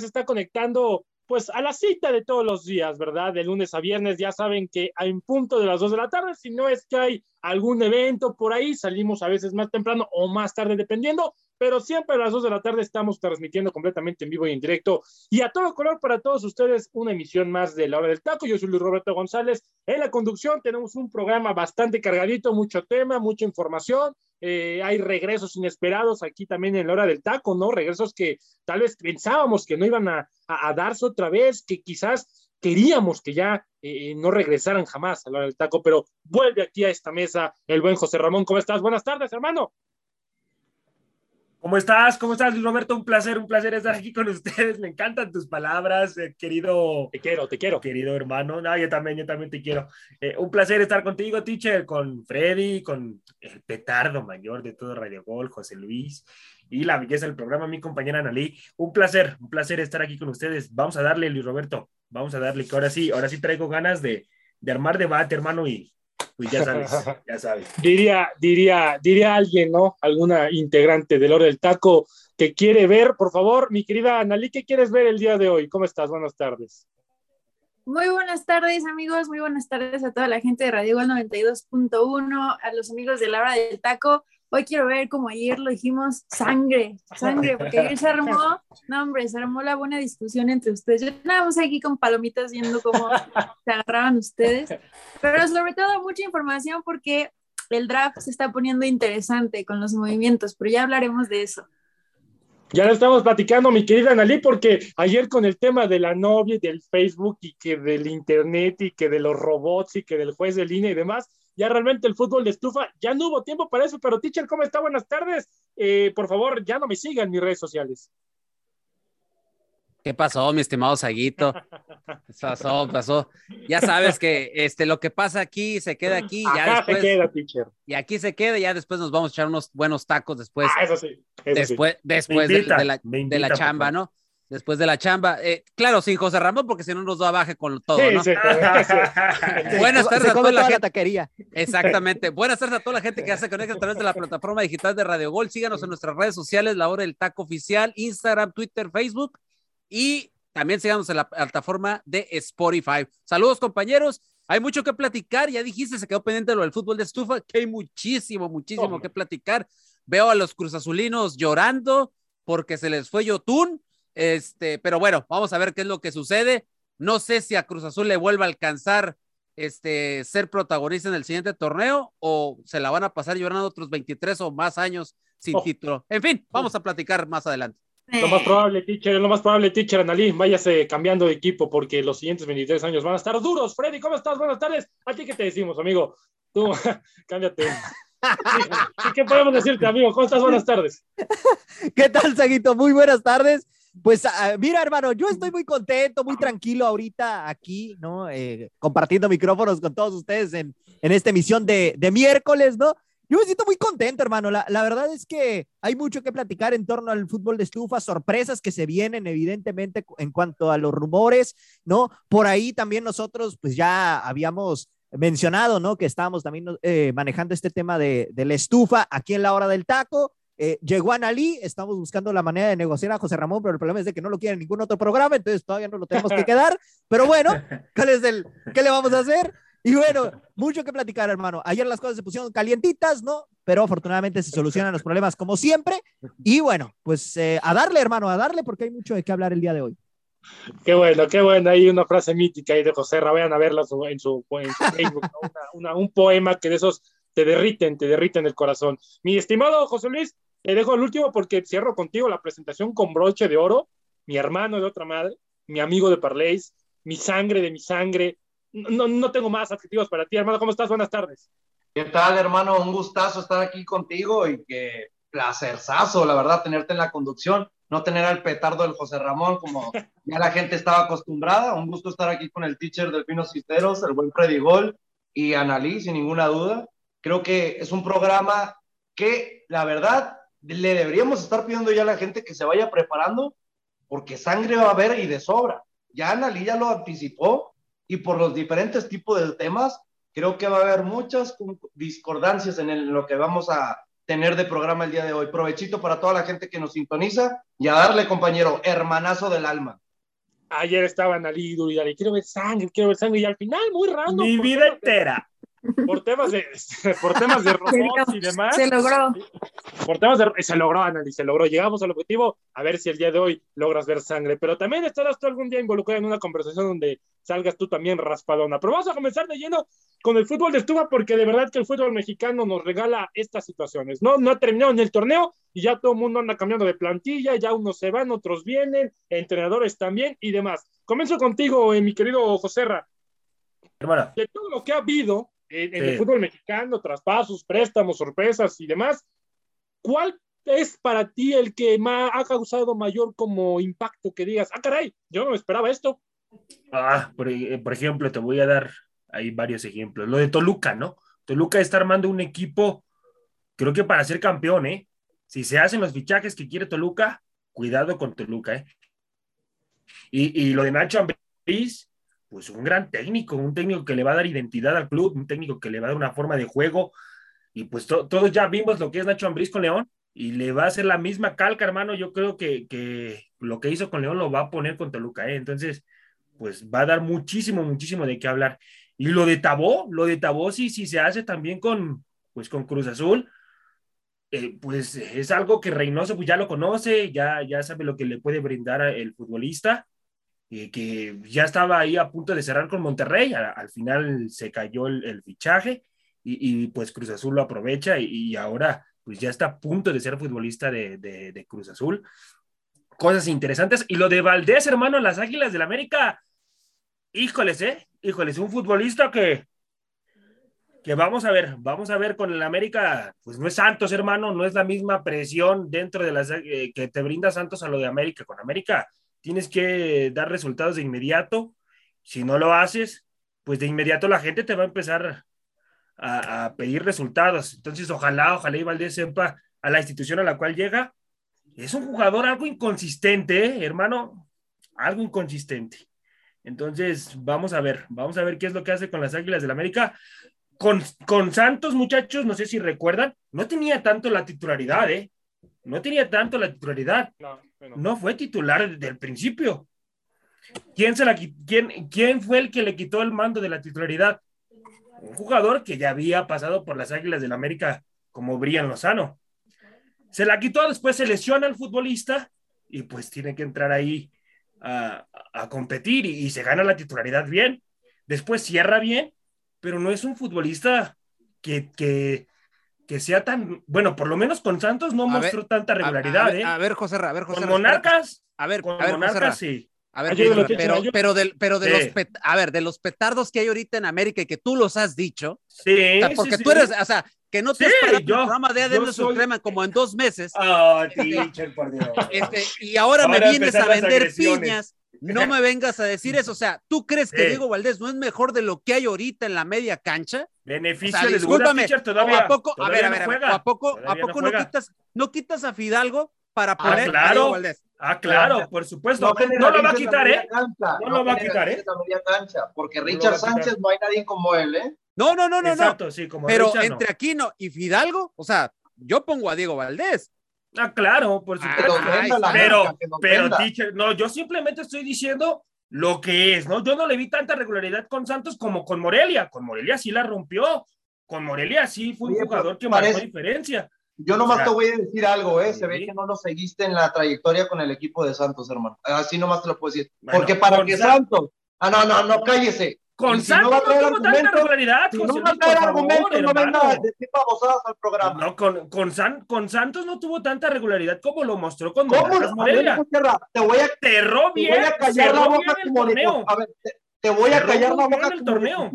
Se está conectando, pues a la cita de todos los días, ¿verdad? De lunes a viernes, ya saben que un punto de las dos de la tarde, si no es que hay algún evento por ahí, salimos a veces más temprano o más tarde, dependiendo, pero siempre a las dos de la tarde estamos transmitiendo completamente en vivo y en directo y a todo color para todos ustedes una emisión más de La Hora del Taco. Yo soy Luis Roberto González. En la conducción tenemos un programa bastante cargadito, mucho tema, mucha información. Eh, hay regresos inesperados aquí también en La Hora del Taco, ¿no? Regresos que tal vez pensábamos que no iban a, darse otra vez, que quizás queríamos que ya eh, no regresaran jamás a la hora del taco, pero vuelve aquí a esta mesa el buen José Ramón. ¿Cómo estás? Buenas tardes, hermano. ¿Cómo estás? ¿Cómo estás, Luis Roberto? Un placer, un placer estar aquí con ustedes. Me encantan tus palabras, eh, querido. Te quiero, te quiero. Querido hermano. No, yo también, yo también te quiero. Eh, un placer estar contigo, teacher, con Freddy, con el petardo mayor de todo Radio Gol, José Luis, y la belleza del programa, mi compañera Analí. Un placer, un placer estar aquí con ustedes. Vamos a darle, Luis Roberto, vamos a darle, que ahora sí, ahora sí traigo ganas de, de armar debate, hermano, y, pues ya sabes, ya sabes. Diría, diría, diría alguien, ¿no? Alguna integrante del Oro del Taco que quiere ver, por favor, mi querida Analí, ¿qué quieres ver el día de hoy? ¿Cómo estás? Buenas tardes. Muy buenas tardes, amigos. Muy buenas tardes a toda la gente de Radio Igual 92.1, a los amigos de la hora del taco. Hoy quiero ver, como ayer lo dijimos, sangre, sangre, porque ayer se armó, no hombre, se armó la buena discusión entre ustedes. Yo más aquí con palomitas viendo cómo se agarraban ustedes, pero sobre todo mucha información porque el draft se está poniendo interesante con los movimientos, pero ya hablaremos de eso. Ya lo estamos platicando, mi querida Analí, porque ayer con el tema de la novia y del Facebook y que del Internet y que de los robots y que del juez de línea y demás, ya realmente el fútbol de estufa, ya no hubo tiempo para eso, pero teacher, ¿cómo está? Buenas tardes. Eh, por favor, ya no me sigan en mis redes sociales. ¿Qué pasó, mi estimado Saguito? Pasó, pasó. Ya sabes que este, lo que pasa aquí se queda aquí. Ya después, se queda, teacher. Y aquí se queda, ya después nos vamos a echar unos buenos tacos después. Ah, eso sí. después después de, la, de la chamba, ¿no? Después de la chamba. Eh, claro, sin José Ramón, porque si no nos da baje con todo, ¿no? Buenas tardes a toda la gente. taquería. Exactamente. Buenas tardes a toda la gente que ya se conecta a través de la plataforma digital de Radio Gol. Síganos en nuestras redes sociales, La Hora del Taco Oficial, Instagram, Twitter, Facebook y también síganos en la plataforma de Spotify. Saludos, compañeros. Hay mucho que platicar. Ya dijiste, se quedó pendiente lo del fútbol de estufa, que hay muchísimo, muchísimo que platicar. Veo a los cruzazulinos llorando porque se les fue Yotun este, pero bueno, vamos a ver qué es lo que sucede. No sé si a Cruz Azul le vuelva a alcanzar este, ser protagonista en el siguiente torneo o se la van a pasar llorando otros 23 o más años sin oh. título. En fin, vamos a platicar más adelante. Lo más probable, teacher, lo más probable, teacher Analí, váyase cambiando de equipo porque los siguientes 23 años van a estar duros. Freddy, ¿cómo estás? Buenas tardes. ¿A ti qué te decimos, amigo? Tú, cámbiate. ¿Qué podemos decirte, amigo? ¿Cómo estás? Buenas tardes. ¿Qué tal, Saguito? Muy buenas tardes. Pues ah, mira, hermano, yo estoy muy contento, muy tranquilo ahorita aquí, ¿no? Eh, compartiendo micrófonos con todos ustedes en, en esta emisión de, de, miércoles, ¿no? Yo me siento muy contento, hermano. La, la, verdad es que hay mucho que platicar en torno al fútbol de estufa, sorpresas que se vienen, evidentemente, en cuanto a los rumores, ¿no? Por ahí también nosotros, pues ya habíamos mencionado, ¿no? Que estábamos también eh, manejando este tema de, de la estufa aquí en la hora del taco. Eh, llegó Ali, estamos buscando la manera de negociar a José Ramón, pero el problema es de que no lo quiere en ningún otro programa, entonces todavía no lo tenemos que quedar. Pero bueno, ¿cuál es el, ¿qué le vamos a hacer? Y bueno, mucho que platicar, hermano. Ayer las cosas se pusieron calientitas, ¿no? Pero afortunadamente se solucionan los problemas como siempre. Y bueno, pues eh, a darle, hermano, a darle, porque hay mucho de qué hablar el día de hoy. Qué bueno, qué bueno. Hay una frase mítica ahí de José vayan a verla en su, en su Facebook, una, una, un poema que de esos te derriten, te derriten el corazón. Mi estimado José Luis, te dejo el último porque cierro contigo la presentación con broche de oro, mi hermano de otra madre, mi amigo de Parleys, mi sangre de mi sangre. No, no tengo más adjetivos para ti, hermano. ¿Cómo estás? Buenas tardes. ¿Qué tal, hermano? Un gustazo estar aquí contigo y que placerzazo, la verdad, tenerte en la conducción, no tener al petardo del José Ramón como ya la gente estaba acostumbrada. Un gusto estar aquí con el teacher del Pino Cisteros, el buen Freddy Gol y Analí, sin ninguna duda. Creo que es un programa que, la verdad, le deberíamos estar pidiendo ya a la gente que se vaya preparando, porque sangre va a haber y de sobra. Ya Analí ya lo anticipó y por los diferentes tipos de temas, creo que va a haber muchas discordancias en el, lo que vamos a tener de programa el día de hoy. Provechito para toda la gente que nos sintoniza y a darle, compañero, hermanazo del alma. Ayer estaba Analí y quiero ver sangre, quiero ver sangre, y al final, muy raro. Mi vida entera por temas de por temas de robots y demás. Se logró. Por temas de se logró, Anali, se logró. Llegamos al objetivo, a ver si el día de hoy logras ver sangre. Pero también estarás tú algún día involucrado en una conversación donde salgas tú también raspadona. Pero vamos a comenzar de lleno con el fútbol de estufa, porque de verdad que el fútbol mexicano nos regala estas situaciones. No, no ha terminado ni el torneo y ya todo el mundo anda cambiando de plantilla, ya unos se van, otros vienen, entrenadores también y demás. Comienzo contigo, eh, mi querido Joserra. Hermana. De todo lo que ha habido, en, en sí. el fútbol mexicano, traspasos, préstamos, sorpresas y demás. ¿Cuál es para ti el que más ha causado mayor como impacto que digas, ah, caray, yo no me esperaba esto? Ah, por, por, ejemplo, te voy a dar ahí varios ejemplos. Lo de Toluca, ¿no? Toluca está armando un equipo, creo que para ser campeón, ¿eh? Si se hacen los fichajes que quiere Toluca, cuidado con Toluca, ¿eh? Y, y lo de Nacho Ambriz, pues un gran técnico, un técnico que le va a dar identidad al club, un técnico que le va a dar una forma de juego. Y pues to todos ya vimos lo que es Nacho Ambriz con León y le va a hacer la misma calca, hermano. Yo creo que, que lo que hizo con León lo va a poner con Toluca, ¿eh? Entonces, pues va a dar muchísimo, muchísimo de qué hablar. Y lo de Tabó, lo de Tabó, sí, sí se hace también con, pues con Cruz Azul. Eh, pues es algo que Reynoso pues ya lo conoce, ya, ya sabe lo que le puede brindar el futbolista eh, que ya estaba ahí a punto de cerrar con Monterrey, al final se cayó el, fichaje y, pues Cruz Azul lo aprovecha y, ahora pues ya está a punto de ser futbolista de, Cruz Azul. Cosas interesantes. Y lo de Valdés, hermano, las Águilas del América, híjoles, ¿eh? Híjoles, un futbolista que, que vamos a ver, vamos a ver con el América, pues no es Santos, hermano, no es la misma presión dentro de las eh, que te brinda Santos a lo de América. Con América tienes que dar resultados de inmediato. Si no lo haces, pues de inmediato la gente te va a empezar a, pedir resultados. Entonces, ojalá, ojalá y Valdés sepa a la institución a la cual llega. Es un jugador algo inconsistente, ¿eh, hermano, algo inconsistente. Entonces, vamos a ver, vamos a ver qué es lo que hace con las Águilas del América. Con, con Santos, muchachos, no sé si recuerdan, no tenía tanto la titularidad, ¿eh? No tenía tanto la titularidad. No, no fue titular desde el principio. ¿Quién, se la, quién, ¿Quién fue el que le quitó el mando de la titularidad? Un jugador que ya había pasado por las Águilas del América como Brian Lozano. Se la quitó, después se lesiona el futbolista y pues tiene que entrar ahí a, a competir y, y, se gana la titularidad bien. Después cierra bien, pero no es un futbolista que, que, que sea tan, bueno, por lo menos con Santos no a mostró ver, tanta regularidad, a, ¿eh? A ver, José, a ver, José. Con Monarcas. A ver, con a ver, Monarcas José, sí. A ver, Ayúdalo, pero, pero de, pero de Sí. los pet, a ver, de los petardos que hay ahorita en América y que tú los has dicho, Sí, o sea, porque sí, tú sí. eres, o sea, que no te Sí, has parado en el yo- programa de yo ADN soy- Suprema como en dos meses, Ah, teacher, por Dios. este, y ahora, me vienes a vender piñas, no me vengas a decir eso, o sea, ¿tú crees que Sí. Diego Valdés no es mejor de lo que hay ahorita en la media cancha? Beneficio O sea, de discúlpame, teacher, ¿o todavía. a poco, a ver, a no ver, a ver, juega. ¿o a poco, a poco no, quitas, no quitas a Fidalgo para Ah, poner a claro. Diego Valdés? Ah, claro, por supuesto. No, lo va a quitar, ¿eh? Cancha, No lo va a quitar, ¿eh? generalices la media cancha, porque No Richard a. Sánchez no hay nadie como él, ¿eh? No, no, no, no, no. Exacto, sí, como Pero Richard, no. entre Aquino y Fidalgo, o sea, yo pongo a Diego Valdés. Ah, claro, por Ah, supuesto. pero, marca, pero, teacher, no, yo simplemente estoy diciendo lo que es, ¿no? Yo no le vi tanta regularidad con Santos como con Morelia. Con Morelia sí la rompió. Con Morelia sí fue un Oye, jugador que parece- marcó diferencia. Yo nomás O sea, te voy a decir algo, ¿eh? Se ve que no lo seguiste en la trayectoria con el equipo de Santos, hermano. Así nomás te lo puedo decir. Bueno, Porque para que San- Santos. Ah, no, no, no, cállese. Con si no Santos no, tuvo tanta regularidad, Si José no va a Luis, traer por favor, argumentos, no venga hermano. a decir babosadas al programa. No, con, con, San- con Santos no tuvo tanta regularidad como lo mostró con Morelia. Te voy a, Cerró te bien, voy a callar la boca bien como de torneo. A ver, te, te voy a callar la bien boca el de torneo.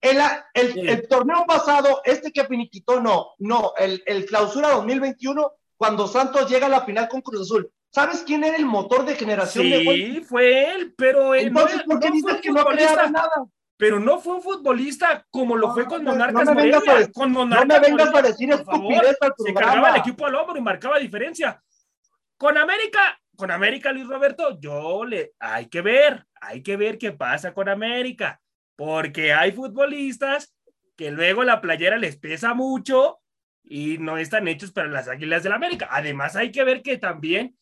El, el, Sí. el torneo pasado, este que finiquitó, no, no, el, el clausura 2021, cuando Santos llega a la final con Cruz Azul. ¿Sabes quién era el motor de generación de gol? Sí, fue él, pero él no, Entonces, ¿por qué no dices que no crearon nada? Pero no fue un futbolista como lo fue con No, no Monarcas me Morelia. con No Monarcas me vengas Morelia, a decir estupidez al se cargaba el equipo al hombro y marcaba diferencia. Con América, con América, Luis Roberto, yo le, hay que ver, hay que ver qué pasa con América, porque hay futbolistas que luego la playera les pesa mucho y no están hechos para las Águilas del América. Además, hay que ver que también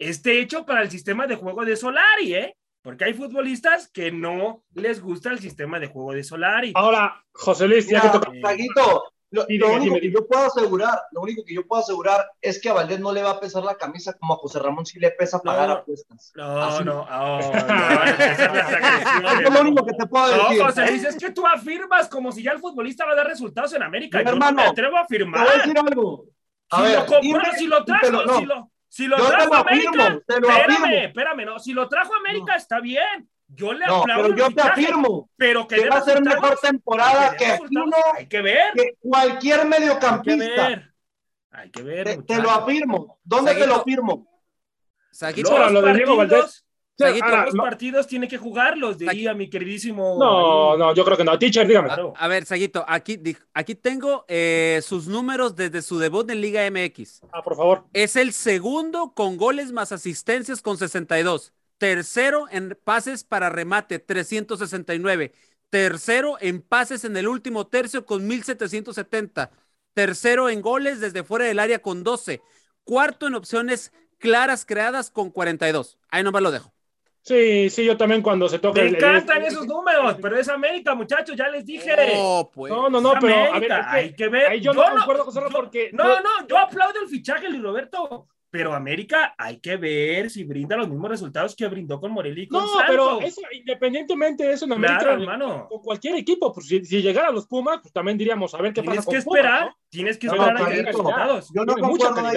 esté hecho para el sistema de juego de Solari, ¿eh? Porque hay futbolistas que no les gusta el sistema de juego de Solari. Ahora, José Luis, ya que toca. Saguito, lo, Sí, lo dime, único dime, que dime. yo puedo asegurar, lo único que yo puedo asegurar es que a Valdés no le va a pesar la camisa como a José Ramón sí le pesa pagar No. apuestas. No, Así. no, oh, no, Es lo único que te puedo No, decir. José Luis, es que tú afirmas como si ya el futbolista va a dar resultados en América. Mi Yo hermano, no me atrevo a Te afirmar. voy a decir algo. A si ver, lo compró, dime si lo trajo, te lo- no. si lo, si lo Yo trajo lo América, afirmo, te lo espérame, afirmo. espérame, no, si lo trajo América está bien. Yo le No, aplaudo pero yo te fichaje, afirmo pero que, va a ser mejor temporada que Aquino, Hay que ver, que cualquier hay que mediocampista. ver. Hay que ver, Te, te lo afirmo. ¿Dónde te lo firmo? Saguito, Los Ahora, lo de Diego partidos, Ahora, los lo- partidos tiene que jugarlos, diría mi queridísimo. No, no, yo creo que no. Teacher, dígame. A ver, Saguito, aquí, aquí tengo eh, sus números desde su debut en Liga MX. Ah, por favor. Es el segundo con goles más asistencias con 62. Tercero en pases para remate, 369. Tercero en pases en el último tercio con 1770. Tercero en goles desde fuera del área con 12. Cuarto en opciones claras creadas con 42. Ahí nomás lo dejo. Sí, sí, yo también cuando se toca Me el- el- encantan esos números, pero es América, muchachos, ya les dije. Oh, pues. No, no, no, pero a ver, América, es que hay que ver. ahí yo no concuerdo, porque- No, no, yo aplaudo el fichaje, Luis Roberto. Pero América hay que ver si brinda los mismos resultados que brindó con Morelia y con No, Santos. pero eso, independientemente de eso en América, Claro, hermano. con cualquier equipo, pues si, si llegara a los Pumas, pues también diríamos, a ver qué Tienes pasa que con Pumas, esperar, ¿no? tienes que No, esperar a que resultados. Yo no concuerdo ahí.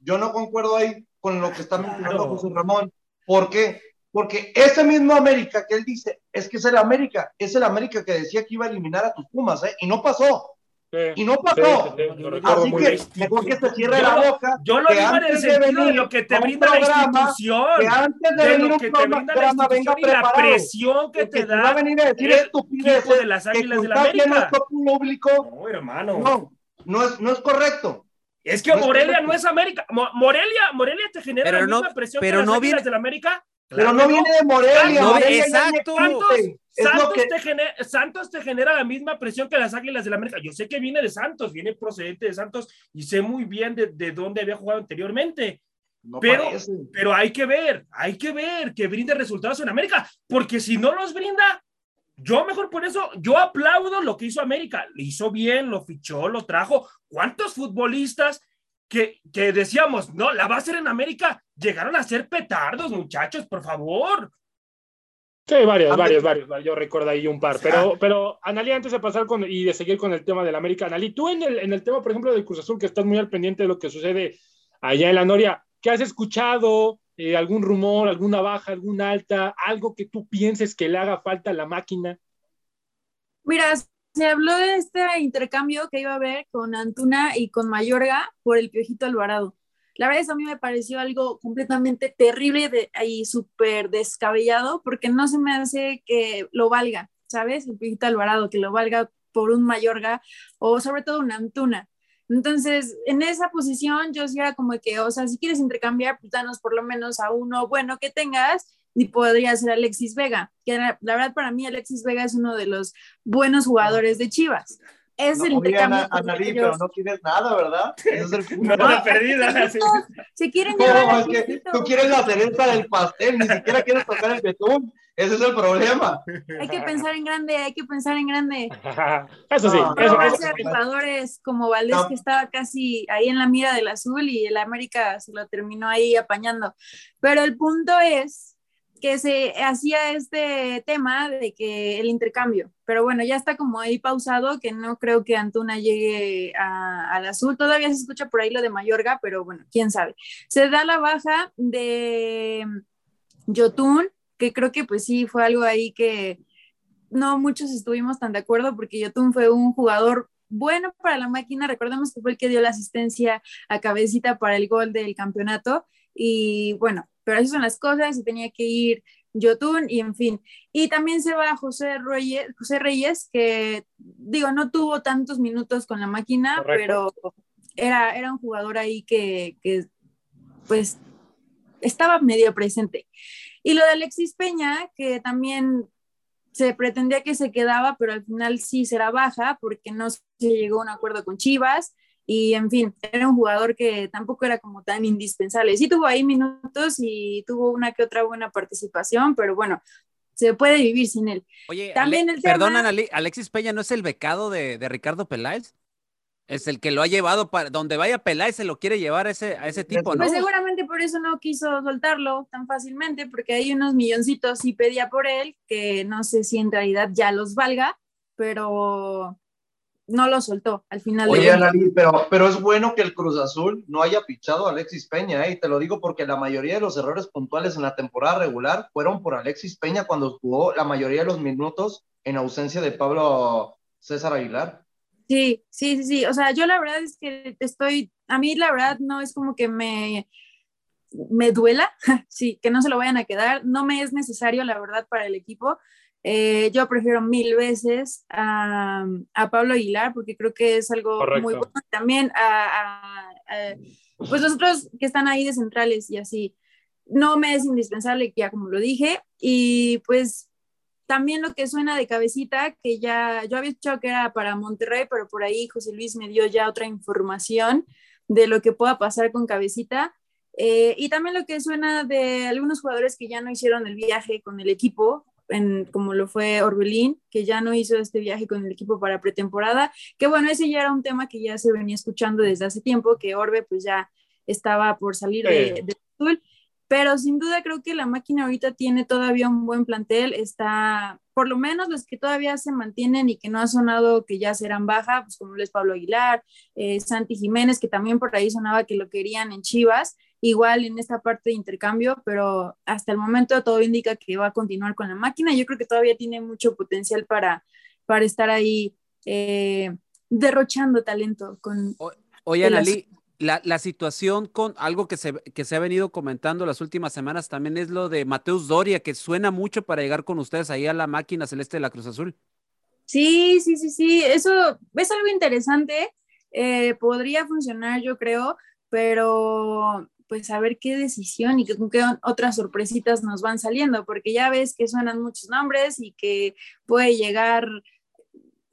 Yo no concuerdo ahí con lo que está mencionando Claro. José Ramón. ¿Por qué? Porque ese mismo América que él dice, es que es el América, es el América que decía que iba a eliminar a tus Pumas, ¿eh? Y no pasó, Sí. y no pasó. sí, sí, Así que bien. mejor que se cierre Yo la boca. Yo lo que digo en el de sentido de venir lo que te brinda la institución. Que antes de, de venir lo un que te programa, brinda la institución y la presión que Porque te si va a da venir a decir estupideces de las que Águilas del contagie América. nuestro público, No, hermano. no, no es, no es correcto. Es que No es Morelia correcto. no es América. Mo- Morelia, Morelia te genera Pero la no- misma presión pero que las no Águilas viene- del América. Pero Claro no que viene de Morelia. No, Morelia exacto. Santos, que te genera, Santos te genera la misma presión que las Águilas del América. Yo sé que viene de Santos, viene procedente de Santos y sé muy bien de, de dónde había jugado anteriormente. no pero- parece. Pero hay que ver, hay que ver que brinde resultados en América, porque si no los brinda, yo mejor por eso, yo aplaudo lo que hizo América. Lo hizo bien, lo fichó, lo trajo. ¿Cuántos futbolistas que, que decíamos, no, la va a hacer en América, llegaron a ser petardos, muchachos, por favor? Sí, varios, varios, varios. Yo recuerdo ahí un par. Pero, pero Analí, antes de pasar con, y de seguir con el tema del América, Analí, tú en el, en el tema, por ejemplo, del Cruz Azul, que estás muy al pendiente de lo que sucede allá en la Noria, ¿qué has escuchado? Eh, ¿Algún rumor, alguna baja, alguna alta? ¿Algo que tú pienses que le haga falta a la máquina? Mira, se habló de este intercambio que iba a haber con Antuna y con Mayorga por el Piojito Alvarado. La verdad es a mí me pareció algo completamente terrible de, y súper descabellado porque no se me hace que lo valga, ¿sabes? El Piojito Alvarado, que lo valga por un Mayorga o sobre todo un Antuna. Entonces, en esa posición yo sí era como que, o sea, si quieres intercambiar, pues danos por lo menos a uno bueno que tengas y podría ser Alexis Vega, que la, la verdad para mí Alexis Vega es uno de los buenos jugadores de Chivas. Es No, el intercambio Ana, que Analí, ellos- pero no quieres nada, ¿verdad? Es el. No, No, la perdida. sí. Se quieren No, llevar es que tú quieres la cereza del pastel, ni siquiera quieres tocar el betún. Ese es el problema. Hay que pensar en grande, hay que pensar en grande. eso sí, No, eso, eso- Hace jugadores como Valdés No. que estaba casi ahí en la mira del azul y el América se lo terminó ahí apañando. Pero el punto es que se hacía este tema de que el intercambio, pero bueno, ya está como ahí pausado, que no creo que Antuna llegue a- al azul. Todavía se escucha por ahí lo de Mayorga, pero bueno, quién sabe. Se da la baja de Yotun, que creo que pues sí fue algo ahí que no muchos estuvimos tan de acuerdo porque Yotun fue un jugador bueno para la máquina. Recordemos que fue el que dio la asistencia a cabecita para el gol del campeonato. Y bueno, pero esas son las cosas, se tenía que ir Yotun y en fin. Y también se va José Reyes, José Reyes que digo, no tuvo tantos minutos con la máquina, Correcto. pero era, era un jugador ahí que, que pues estaba medio presente. Y lo de Alexis Peña, que también se pretendía que se quedaba, pero al final sí será baja porque no se llegó a un acuerdo con Chivas. Y en fin, era un jugador que tampoco era como tan indispensable. Sí tuvo ahí minutos y tuvo una que otra buena participación, pero bueno, se puede vivir sin él. Oye, También Ale- el tema- perdón, Ale- Alexis Peña, ¿no es el becado de, de Ricardo Peláez? Es el que lo ha llevado para donde vaya Peláez, se lo quiere llevar a ese, a ese tipo, ¿no? Pues seguramente por eso no quiso soltarlo tan fácilmente, porque hay unos milloncitos y pedía por él, que no sé si en realidad ya los valga, pero no lo soltó al final. Oye, de pero, pero es bueno que el Cruz Azul no haya pichado a Alexis Peña, ¿eh? y te lo digo porque la mayoría de los errores puntuales en la temporada regular fueron por Alexis Peña cuando jugó la mayoría de los minutos en ausencia de Pablo César Aguilar. Sí, sí, sí, sí. O sea, yo la verdad es que estoy, a mí la verdad no es como que me, me duela, sí, que no se lo vayan a quedar. No me es necesario, la verdad, para el equipo. Eh, yo prefiero mil veces a, a Pablo Aguilar porque creo que es algo Correcto. muy bueno. También a, a- a- pues los otros que están ahí de centrales y así. No me es indispensable, ya como lo dije. Y pues también lo que suena de cabecita, que ya yo había escuchado que era para Monterrey, pero por ahí José Luis me dio ya otra información de lo que pueda pasar con cabecita. Eh, y también lo que suena de algunos jugadores que ya no hicieron el viaje con el equipo, en, como lo fue Orbelín, que ya no hizo este viaje con el equipo para pretemporada, que bueno, ese ya era un tema que ya se venía escuchando desde hace tiempo, que Orbe pues ya estaba por salir de, de azul, pero sin duda creo que la máquina ahorita tiene todavía un buen plantel, está, por lo menos los que todavía se mantienen y que no ha sonado que ya serán baja, pues como lo es Pablo Aguilar, eh, Santi Jiménez, que también por ahí sonaba que lo querían en Chivas, igual en esta parte de intercambio, pero hasta el momento todo indica que va a continuar con la máquina. Yo creo que todavía tiene mucho potencial para, para estar ahí eh, derrochando talento con... Oye, Analí, la, la situación con algo que se, que se ha venido comentando las últimas semanas también es lo de Mateus Doria, que suena mucho para llegar con ustedes ahí a la máquina celeste de la Cruz Azul. Sí, sí, sí, sí, eso es algo interesante, eh, podría funcionar yo creo, pero pues a ver qué decisión y con qué otras sorpresitas nos van saliendo, porque ya ves que suenan muchos nombres y que puede llegar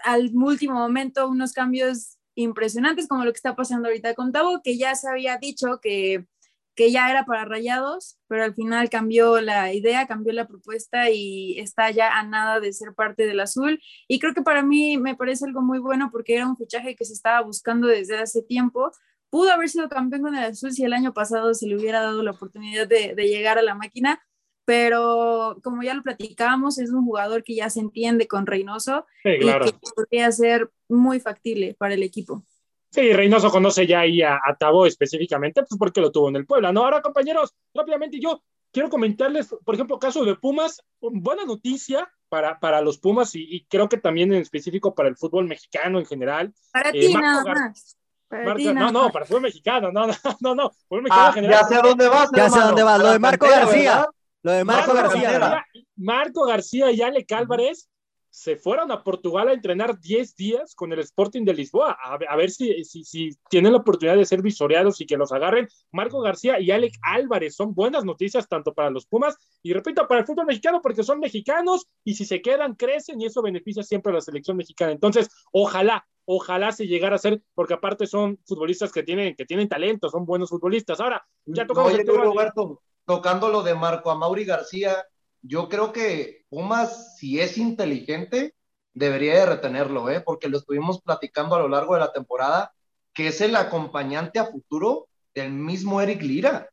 al último momento unos cambios impresionantes como lo que está pasando ahorita con Tabo, que ya se había dicho que, que ya era para Rayados, pero al final cambió la idea, cambió la propuesta y está ya a nada de ser parte del azul. Y creo que para mí me parece algo muy bueno porque era un fichaje que se estaba buscando desde hace tiempo. Pudo haber sido campeón con el azul si el año pasado se le hubiera dado la oportunidad de, de llegar a la máquina, pero como ya lo platicábamos, es un jugador que ya se entiende con Reynoso Sí, claro. y que podría ser muy factible para el equipo. Sí, Reynoso conoce ya ahí a, a Tabo específicamente, pues porque lo tuvo en el Puebla, ¿no? Ahora, compañeros, rápidamente yo quiero comentarles, por ejemplo, caso de Pumas, buena noticia para, para los Pumas y, y creo que también en específico para el fútbol mexicano en general. Para Eh, ti Marco nada Gar- más. Para Marco- ti no, no, para el fútbol mexicano, no, no, no, no, fútbol mexicano Ah, en general. ya sé a dónde vas, Ya sé a dónde vas, lo de Marco cantera, García. ¿verdad? Lo de Marco, García. García. Marco García y Alec Álvarez se fueron a Portugal a entrenar 10 días con el Sporting de Lisboa, a, ver- a ver si, si, si tienen la oportunidad de ser visoreados y que los agarren. Marco García y Alec Álvarez son buenas noticias tanto para los Pumas y repito, para el fútbol mexicano porque son mexicanos y si se quedan, crecen y eso beneficia siempre a la selección mexicana. Entonces, ojalá, ojalá se llegara a ser, porque aparte son futbolistas que tienen, que tienen talento, son buenos futbolistas. Ahora, ya tocamos Oye, el tema Luis de- Roberto, tocando lo de Marco Amauri García, yo creo que Pumas, si es inteligente, debería de retenerlo, ¿eh? porque lo estuvimos platicando a lo largo de la temporada, que es el acompañante a futuro del mismo Eric Lira.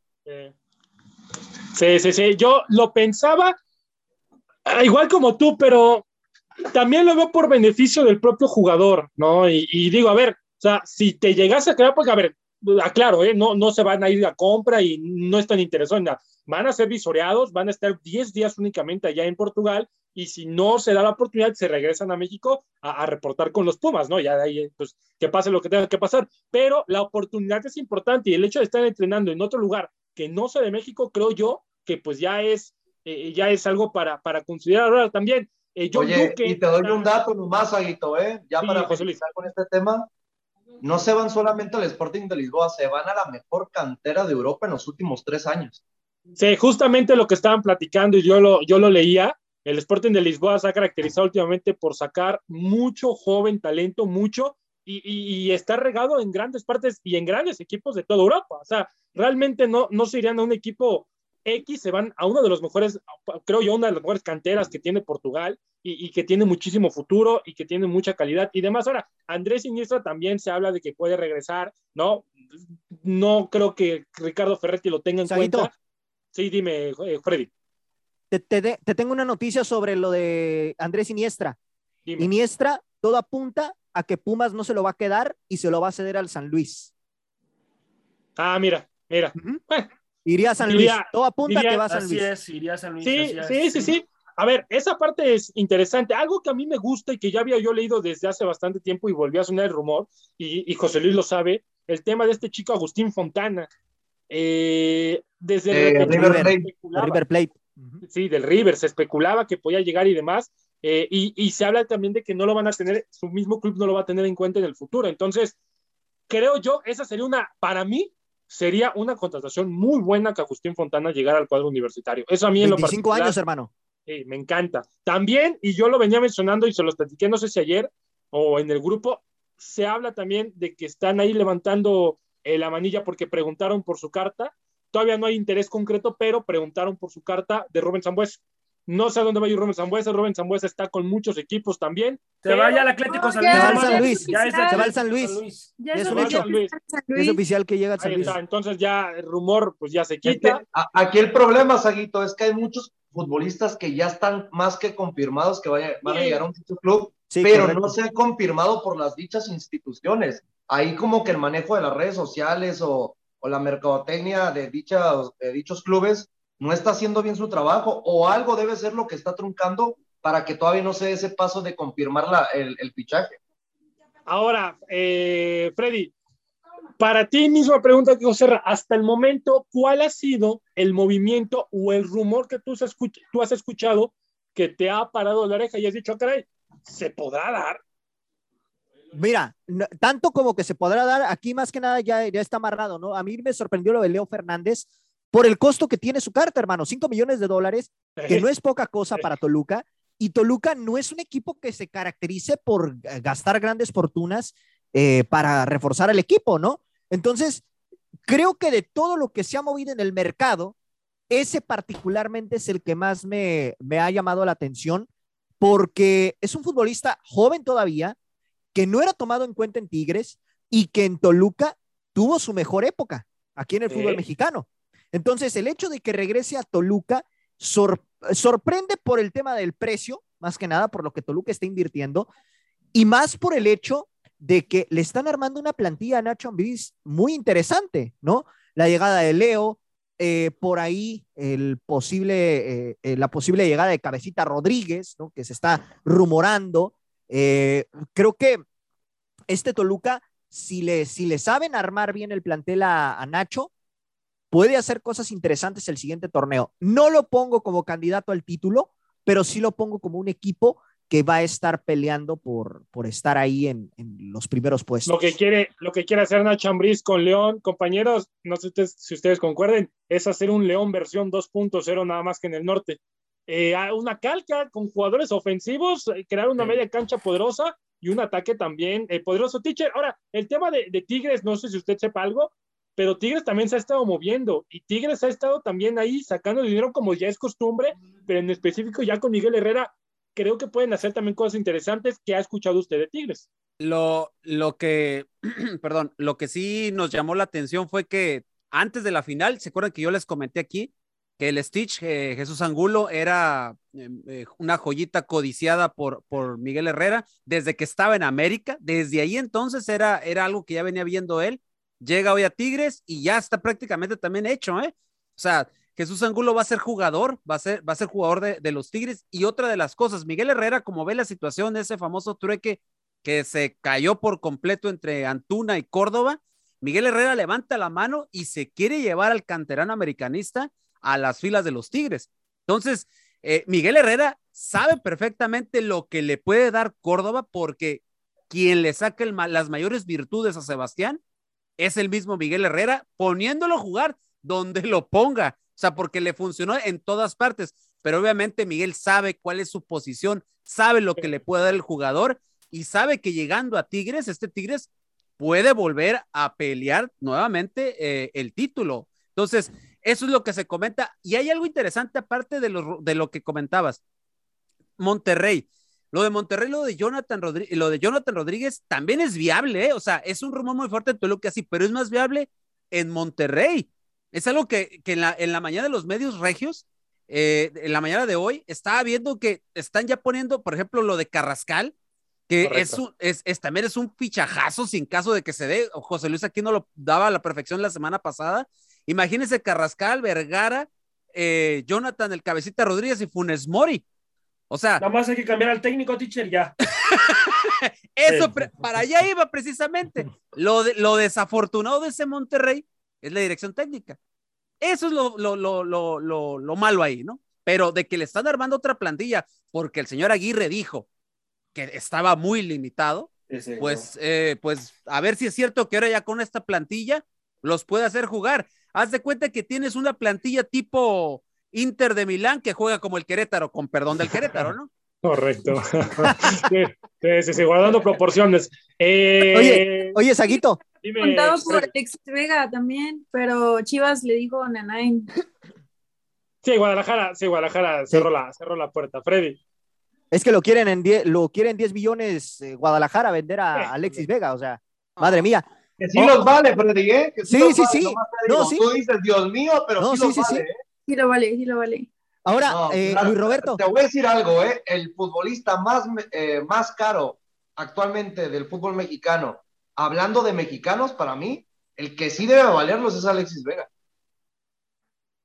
Sí, sí, sí, yo lo pensaba ah, igual como tú, pero también lo veo por beneficio del propio jugador, ¿no? Y, digo, a ver, o sea, si te llegas a quedar, pues a ver, aclaro, ¿eh? no, no se van a ir a compra y no están interesados en nada. Van a ser visoreados, van a estar 10 días únicamente allá en Portugal y si no se da la oportunidad, se regresan a México a, reportar con los Pumas, ¿no? Ya de ahí, pues, que pase lo que tenga que pasar. Pero la oportunidad es importante y el hecho de estar entrenando en otro lugar que no sea de México, creo yo que pues ya es, eh, ya es algo para, para considerar ahora también. Eh, Oye, y te doy un dato nomás, Aguito, ¿eh? Ya para finalizar con este tema, no se van solamente al Sporting de Lisboa, se van a la mejor cantera de Europa en los últimos tres años. Sí, justamente lo que estaban platicando y yo lo, yo lo leía, el Sporting de Lisboa se ha caracterizado últimamente por sacar mucho joven talento, mucho, y, está regado en grandes partes y en grandes equipos de toda Europa. O sea, realmente no, no se irían a un equipo X, se van a uno de los mejores, creo yo, una de las mejores canteras que tiene Portugal y, y, que tiene muchísimo futuro y que tiene mucha calidad y demás. Ahora, Andrés Iniestra también se habla de que puede regresar, ¿no? No creo que Ricardo Ferretti lo tenga en cuenta. Sí, dime, eh, Freddy te, tengo una noticia sobre lo de Andrés Iniestra. Iniestra, todo apunta a que Pumas no se lo va a quedar y se lo va a ceder al San Luis. Ah, mira, mira. Iría a San Luis. todo apunta que va a San Luis. iría a San Luis. Sí, sí, sí, sí. A ver, esa parte es interesante. Algo que a mí me gusta y que ya había yo leído desde hace bastante tiempo y volvió a sonar el rumor, y, José Luis lo sabe, el tema de este chico Agustín Fontana. Eh, desde el River Plate. Sí, del River, se especulaba que podía llegar y demás, eh, y, se habla también de que no lo van a tener, su mismo club no lo va a tener en cuenta en el futuro. Entonces, creo yo, esa sería una, para mí, sería una contratación muy buena que Agustín Fontana llegara al cuadro universitario. Eso a mí en lo particular. años, hermano. Sí, me encanta. También, y yo lo venía mencionando y se los platiqué, no sé si ayer o en el grupo, se habla también de que están ahí levantando eh, la manilla porque preguntaron por su carta Todavía no hay interés concreto, pero preguntaron por su carta de Rubén Zambuesa. No sé a dónde va a ir Rubén Zambuesa. Rubén Zambuesa está con muchos equipos también. Se va ya al Atlético San Luis. Se va al San Luis. Ya se va al San Luis. Ya es, un hecho. Es oficial que llega al San Luis. Entonces ya el rumor pues ya se quita. Aquí el problema, Saguito, es que hay muchos futbolistas que ya están más que confirmados que van a llegar a un club, pero no se ha confirmado por las dichas instituciones. Ahí como que el manejo de las redes sociales o o la mercadotecnia de, dichos, de dichos clubes no está haciendo bien su trabajo o algo debe ser lo que está truncando para que todavía no se dé ese paso de confirmar la, el, el, fichaje. Ahora, eh, Freddy, para ti misma pregunta que José, hasta el momento, ¿cuál ha sido el movimiento o el rumor que tú has, tú has escuchado que te ha parado la oreja y has dicho, ah, caray, ¿se podrá dar? Mira, tanto como que se podrá dar, aquí más que nada ya, ya está amarrado, ¿no? A mí me sorprendió lo de Leo Fernández por el costo que tiene su carta, hermano, 5 millones de dólares, que no es poca cosa para Toluca. Y Toluca no es un equipo que se caracterice por gastar grandes fortunas eh, para reforzar al equipo, ¿no? Entonces, creo que de todo lo que se ha movido en el mercado, ese particularmente es el que más me, me ha llamado la atención, porque es un futbolista joven todavía, que no era tomado en cuenta en Tigres y que en Toluca tuvo su mejor época aquí en el fútbol mexicano. Entonces, el hecho de que regrese a Toluca sorprende por el tema del precio, más que nada por lo que Toluca está invirtiendo, y más por el hecho de que le están armando una plantilla a Nacho Ambriz muy interesante, ¿no? La llegada de Leo, eh, por ahí eh, eh, la posible llegada de Cabecita Rodríguez, ¿no? Que se está rumorando, creo que este Toluca, si le, si le saben armar bien el plantel a, Nacho, puede hacer cosas interesantes el siguiente torneo. No lo pongo como candidato al título, pero sí lo pongo como un equipo que va a estar peleando por, por estar ahí en, los primeros puestos. Lo que quiere, lo que quiere hacer Nacho Ambriz con León, compañeros, no sé si ustedes concuerden, es hacer un León versión 2.0 nada más que en el norte. Eh, una calca con jugadores ofensivos, eh, crear una media cancha poderosa y un ataque también eh, poderoso. Teacher, ahora, el tema de, Tigres, no sé si usted sepa algo, pero Tigres también se ha estado moviendo y Tigres ha estado también ahí sacando dinero como ya es costumbre, pero en específico ya con Miguel Herrera creo que pueden hacer también cosas interesantes que ha escuchado usted de Tigres. Lo, lo que, perdón, lo que sí nos llamó la atención fue que antes de la final, ¿se acuerdan que yo les comenté aquí que el Stitch, eh, Jesús Angulo, era eh, una joyita codiciada por, por Miguel Herrera desde que estaba en América? Desde ahí entonces era, era algo que ya venía viendo él. Llega hoy a Tigres y ya está prácticamente también hecho, ¿eh? O sea, Jesús Angulo va a ser jugador, va a ser, va a ser jugador de, los Tigres. Y otra de las cosas, Miguel Herrera, como ve la situación ese famoso trueque que se cayó por completo entre Antuna y Córdoba, Miguel Herrera levanta la mano y se quiere llevar al canterano americanista a las filas de los Tigres. Entonces, eh, Miguel Herrera sabe perfectamente lo que le puede dar Córdoba porque quien le saca las mayores virtudes a Sebastián es el mismo Miguel Herrera, poniéndolo a jugar donde lo ponga. O sea, porque le funcionó en todas partes. Pero obviamente Miguel sabe cuál es su posición, sabe lo que le puede dar el jugador y sabe que llegando a Tigres, este Tigres puede volver a pelear nuevamente eh, el título. Entonces, eso es lo que se comenta. Y hay algo interesante aparte de lo, de lo que comentabas. Monterrey. Lo de Monterrey, lo de Jonathan Rodríguez, lo de Jonathan Rodríguez también es viable, ¿eh? o sea, es un rumor muy fuerte en Toluca, sí, pero es más viable en Monterrey. Es algo que, que en, la, en la mañana de los medios regios, eh, en la mañana de hoy, estaba viendo que están ya poniendo, por ejemplo, lo de Carrascal, que es, un, es, es, también es un fichajazo sin caso de que se dé. José Luis aquí no lo daba a la perfección la semana pasada. Imagínense Carrascal, Vergara, eh, Jonathan, el Cabecita Rodríguez y Funes Mori. O sea. Nada más hay que cambiar al técnico, teacher, ya. Eso, sí. para allá iba precisamente. Lo, de, lo desafortunado de ese Monterrey es la dirección técnica. Eso es lo, lo, lo, lo, lo malo ahí, ¿no? Pero de que le están armando otra plantilla, porque el señor Aguirre dijo que estaba muy limitado, pues, eh, pues a ver si es cierto que ahora ya con esta plantilla los puede hacer jugar. Haz de cuenta que tienes una plantilla tipo Inter de Milán que juega como el Querétaro, con perdón del Querétaro, ¿no? Correcto. sí, sí, sí, guardando proporciones. Eh... Oye, oye, Saguito. Dime, Contado por Alex Vega también, pero Chivas le dijo Nanain. Sí, Guadalajara, sí, Guadalajara sí. Cerró, la, cerró la puerta. Freddy. Es que lo quieren en 10, lo quieren 10 billones eh, Guadalajara vender a Alexis Vega, o sea, madre mía. Que sí oh. los vale, Freddy, ¿eh? Que sí, sí, sí. sí. No, sí. Tú dices, Dios mío, pero no, sí, sí, los sí, vale, sí. ¿eh? Sí lo vale, sí lo vale. Ahora, no, eh, claro, Luis Roberto. Te voy a decir algo, ¿eh? El futbolista más, eh, más caro actualmente del fútbol mexicano, hablando de mexicanos, para mí, el que sí debe valerlos es Alexis Vega.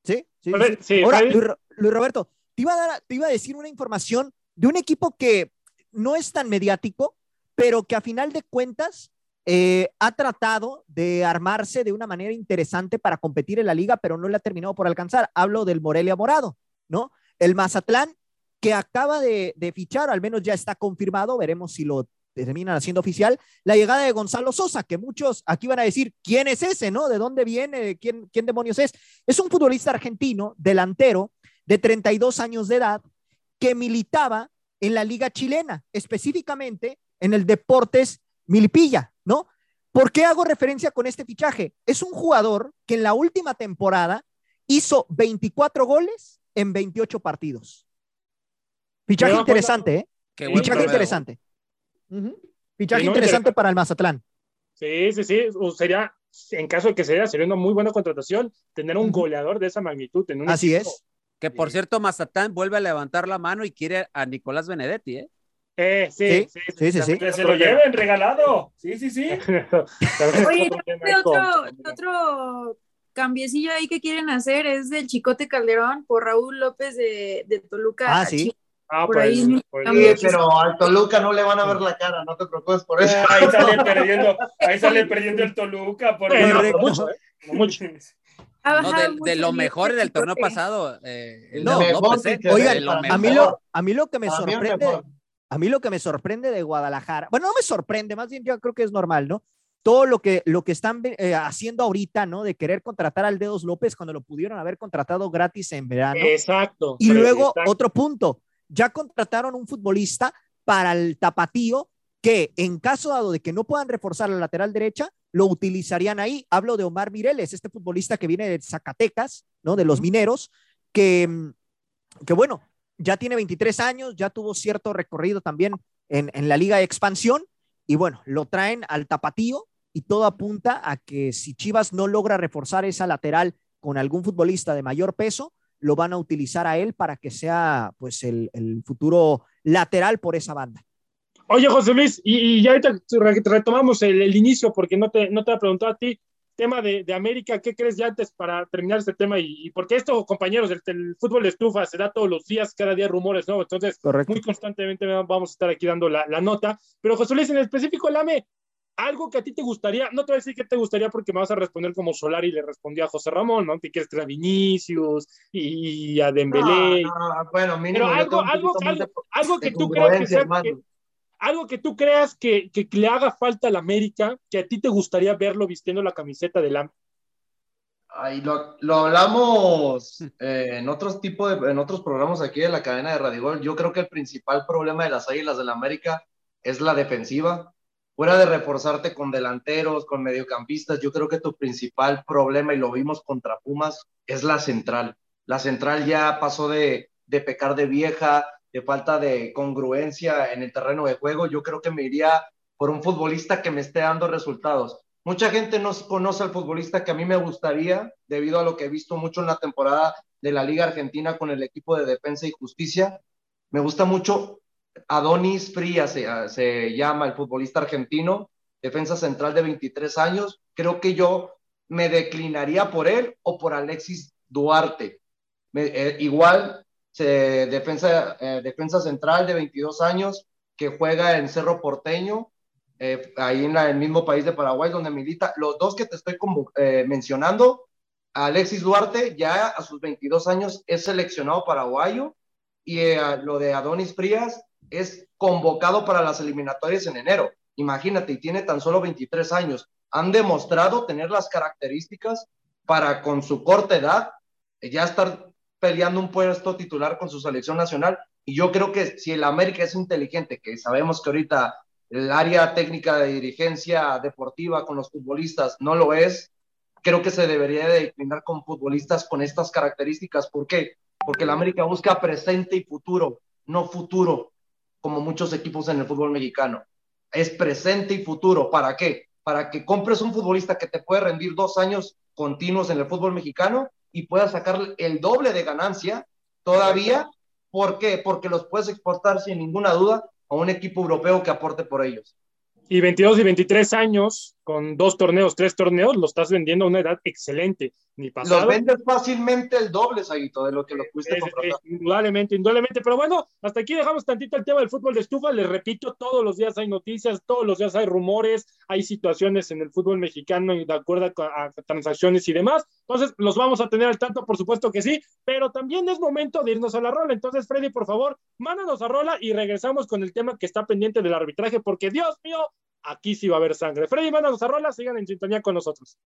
Sí, sí. sí. sí Ahora, Luis, Luis, Roberto, te iba, a dar, te iba a decir una información de un equipo que no es tan mediático, pero que a final de cuentas eh, ha tratado de armarse de una manera interesante para competir en la liga, pero no le ha terminado por alcanzar. Hablo del Morelia Morado, ¿no? El Mazatlán, que acaba de, de fichar, al menos ya está confirmado, veremos si lo terminan haciendo oficial, la llegada de Gonzalo Sosa, que muchos aquí van a decir, ¿quién es ese, no? ¿De dónde viene? ¿Quién, quién demonios es? Es un futbolista argentino, delantero, de 32 años de edad, que militaba en la liga chilena, específicamente en el Deportes Milipilla, ¿no? ¿Por qué hago referencia con este fichaje? Es un jugador que en la última temporada hizo 24 goles en 28 partidos. Fichaje interesante, ¿eh? Qué Fichaje interesante. Uh -huh. Fichaje no, interesante para el Mazatlán. Sí, sí, sí. Sería, en caso de que sea, sería una muy buena contratación tener un goleador de esa magnitud. En un Así equipo. es. Que por cierto, Mazatán vuelve a levantar la mano y quiere a Nicolás Benedetti, ¿eh? Eh, sí, sí, sí, sí, sí. Que se lo lleven regalado. Sí, sí, sí. Oye, otro, otro cambiecillo ahí que quieren hacer es del Chicote Calderón por Raúl López de, de Toluca. Ah, sí. Ah, por pues, ahí. pues, Sí, pero al Toluca no le van a ver la cara, no te preocupes por eso. Ahí sale perdiendo, ahí sale perdiendo el Toluca. Por Eh, no, no mucho, ¿eh? No mucho. No, de, de, lo mejor del torneo pasado. Eh, el no, ¿eh? oigan, lo a mí, lo, a mí lo que me sorprende. A mí lo que me sorprende de Guadalajara, bueno, no me sorprende, más bien yo creo que es normal, ¿no? Todo lo que, lo que están eh, haciendo ahorita, ¿no? De querer contratar al Dedos López cuando lo pudieron haber contratado gratis en verano. Exacto. Y luego, exacto. otro punto, ya contrataron un futbolista para el tapatío que en caso dado de que no puedan reforzar la lateral derecha, lo utilizarían ahí. Hablo de Omar Mireles, este futbolista que viene de Zacatecas, ¿no? De los mineros, que, que bueno, ya tiene 23 años, ya tuvo cierto recorrido también en, en la Liga de Expansión, y bueno, lo traen al tapatío y todo apunta a que si Chivas no logra reforzar esa lateral con algún futbolista de mayor peso, lo van a utilizar a él para que sea pues el, el futuro lateral por esa banda. Oye, José Luis, y, ya ahorita retomamos el, inicio porque no te, no te preguntado a ti, tema de, de, América, ¿qué crees ya antes para terminar este tema? Y, y porque esto, compañeros, el, el, fútbol de estufa se da todos los días, cada día rumores, ¿no? Entonces, Correcto. muy constantemente vamos a estar aquí dando la, la nota. Pero José Luis, en específico, Lame, algo que a ti te gustaría, no te voy a decir que te gustaría porque me vas a responder como Solari le respondió a José Ramón, ¿no? Que quieres que a Vinicius y a Dembélé. No, no, bueno, mínimo, Pero algo, algo, algo, algo, que tú creas que sea, que, algo que tú creas que, que, le haga falta al América, que a ti te gustaría verlo vistiendo la camiseta del AM. Ahí lo, lo hablamos eh, en otros tipos de, en otros programas aquí de la cadena de Radio Gol. Yo creo que el principal problema de las Águilas del la América es la defensiva fuera de reforzarte con delanteros, con mediocampistas, yo creo que tu principal problema, y lo vimos contra Pumas, es la central. La central ya pasó de, de pecar de vieja, de falta de congruencia en el terreno de juego. Yo creo que me iría por un futbolista que me esté dando resultados. Mucha gente no conoce al futbolista que a mí me gustaría, debido a lo que he visto mucho en la temporada de la Liga Argentina con el equipo de Defensa y Justicia. Me gusta mucho Adonis Frías se, se, llama el futbolista argentino, defensa central de 23 años. Creo que yo me declinaría por él o por Alexis Duarte. Eh, igual, se, defensa, eh, defensa central de 22 años que juega en Cerro Porteño, eh, ahí en el mismo país de Paraguay donde milita. Los dos que te estoy como, eh, mencionando, Alexis Duarte ya a sus 22 años es seleccionado paraguayo y lo de Adonis Frías es convocado para las eliminatorias en enero. Imagínate, y tiene tan solo 23 años. Han demostrado tener las características para con su corta edad ya estar peleando un puesto titular con su selección nacional. Y yo creo que si el América es inteligente, que sabemos que ahorita el área técnica de dirigencia deportiva con los futbolistas no lo es, creo que se debería de declinar con futbolistas con estas características. ¿Por qué? Porque el América busca presente y futuro, no futuro como muchos equipos en el fútbol mexicano. Es presente y futuro. ¿Para qué? Para que compres un futbolista que te puede rendir dos años continuos en el fútbol mexicano y puedas sacar el doble de ganancia todavía. ¿Por qué? Porque los puedes exportar sin ninguna duda a un equipo europeo que aporte por ellos. Y 22 y 23 años, con dos torneos, tres torneos, lo estás vendiendo a una edad excelente. Ni pasado. Los vendes fácilmente el doble, Saguito, de lo que lo pudiste es, indudablemente, indudablemente. Pero bueno, hasta aquí dejamos tantito el tema del fútbol de estufa. Les repito, todos los días hay noticias, todos los días hay rumores, hay situaciones en el fútbol mexicano de acuerdo a, a transacciones y demás. Entonces, los vamos a tener al tanto, por supuesto que sí, pero también es momento de irnos a la rola. Entonces, Freddy, por favor, mándanos a rola y regresamos con el tema que está pendiente del arbitraje, porque Dios mío, aquí sí va a haber sangre. Freddy, mándanos a rola, sigan en sintonía con nosotros.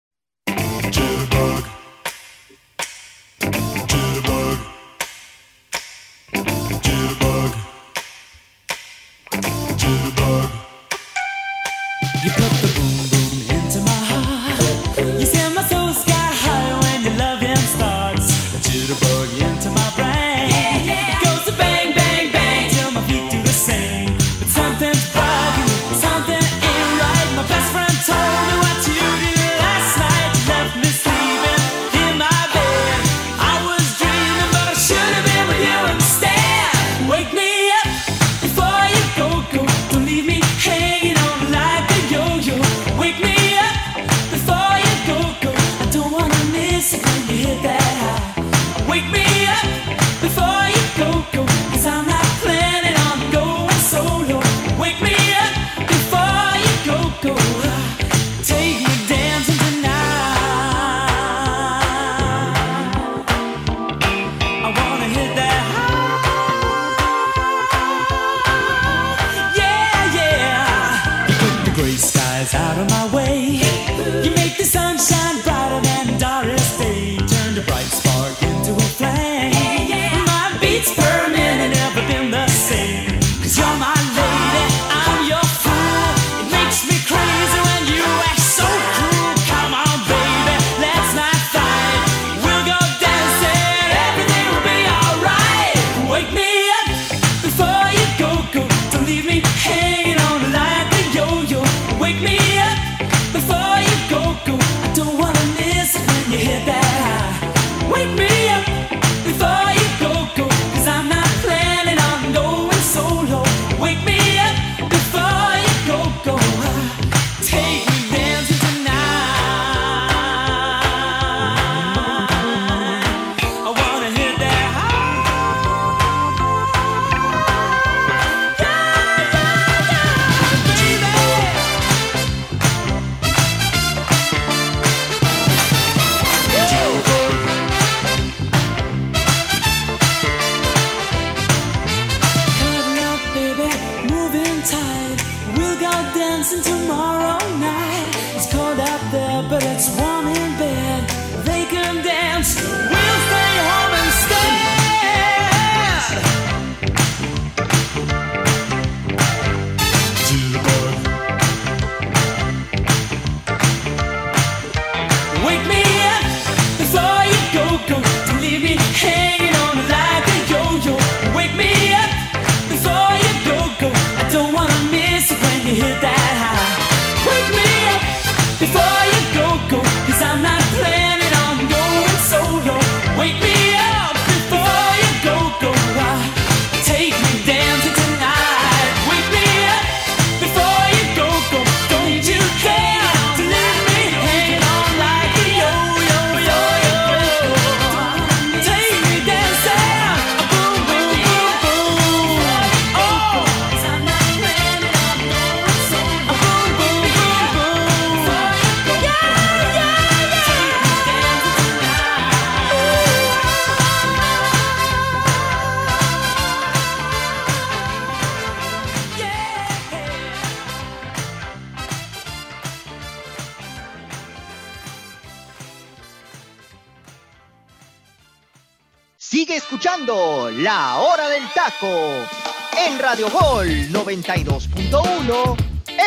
En Radio Gol 92.1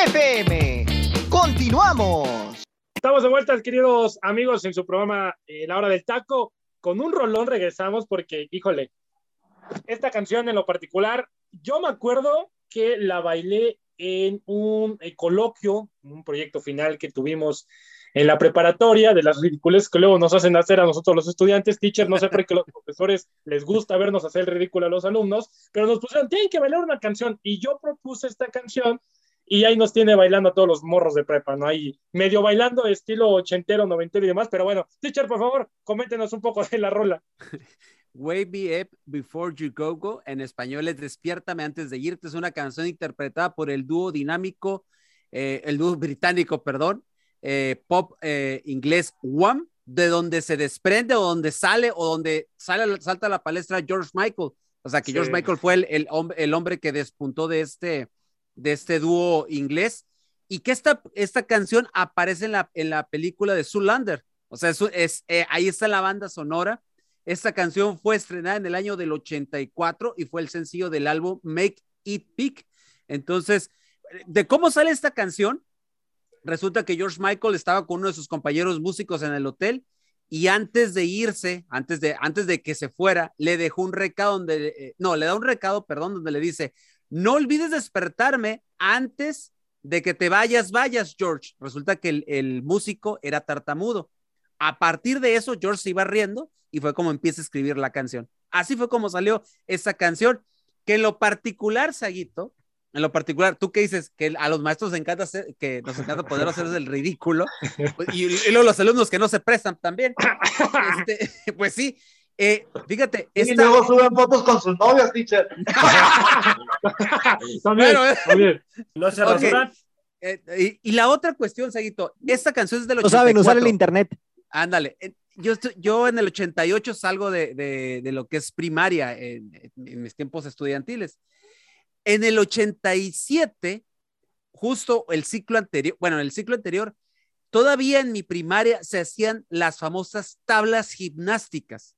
FM. Continuamos. Estamos de vuelta, queridos amigos, en su programa eh, La Hora del Taco. Con un rolón regresamos porque, híjole, esta canción en lo particular, yo me acuerdo que la bailé en un eh, coloquio, un proyecto final que tuvimos en la preparatoria, de las ridículas que luego nos hacen hacer a nosotros los estudiantes, teachers, no sé por qué los profesores les gusta vernos hacer el ridículo a los alumnos, pero nos pusieron, tienen que bailar una canción, y yo propuse esta canción, y ahí nos tiene bailando a todos los morros de prepa, ¿no? Ahí medio bailando estilo ochentero, noventero y demás, pero bueno, teacher, por favor, coméntenos un poco de la rola. Wake Me Up Before You Go Go, en español es Despiértame antes de irte, es una canción interpretada por el dúo dinámico, eh, el dúo británico, perdón, eh, pop eh, inglés One, de donde se desprende o donde sale o donde sale, salta a la palestra George Michael. O sea, que George Michael fue el, el, el, hombre que despuntó de este, de este dúo inglés y que esta, esta canción aparece en la, en la película de Zoolander. O sea, eso es, eh, ahí está la banda sonora. Esta canción fue estrenada en el año del 84 y fue el sencillo del álbum Make It Big. Entonces, de cómo sale esta canción, resulta que George Michael estaba con uno de sus compañeros músicos en el hotel y antes de irse, antes de, antes de que se fuera, le dejó un recado donde, eh, no, le da un recado, perdón, donde le dice, no olvides despertarme antes de que te vayas, vayas, George. Resulta que el, el, músico era tartamudo. A partir de eso, George se iba riendo y fue como empieza a escribir la canción. Así fue como salió esa canción, que en lo particular, Saguito, en lo particular, tú qué dices, que a los maestros nos encanta hacer, que nos encanta poder hacer el ridículo, y, y, luego los alumnos que no se prestan también. Este, pues sí, eh, fíjate. Y esta... luego suben fotos con sus novias, teacher. también, bueno, también. No se okay. eh, y, y, la otra cuestión, Seguito, esta canción es del 84. No saben usar el internet. Ándale. Yo, yo en el 88 salgo de, de, de lo que es primaria en, en, mis tiempos estudiantiles. En el 87, justo el ciclo anterior, bueno, en el ciclo anterior, todavía en mi primaria se hacían las famosas tablas gimnásticas.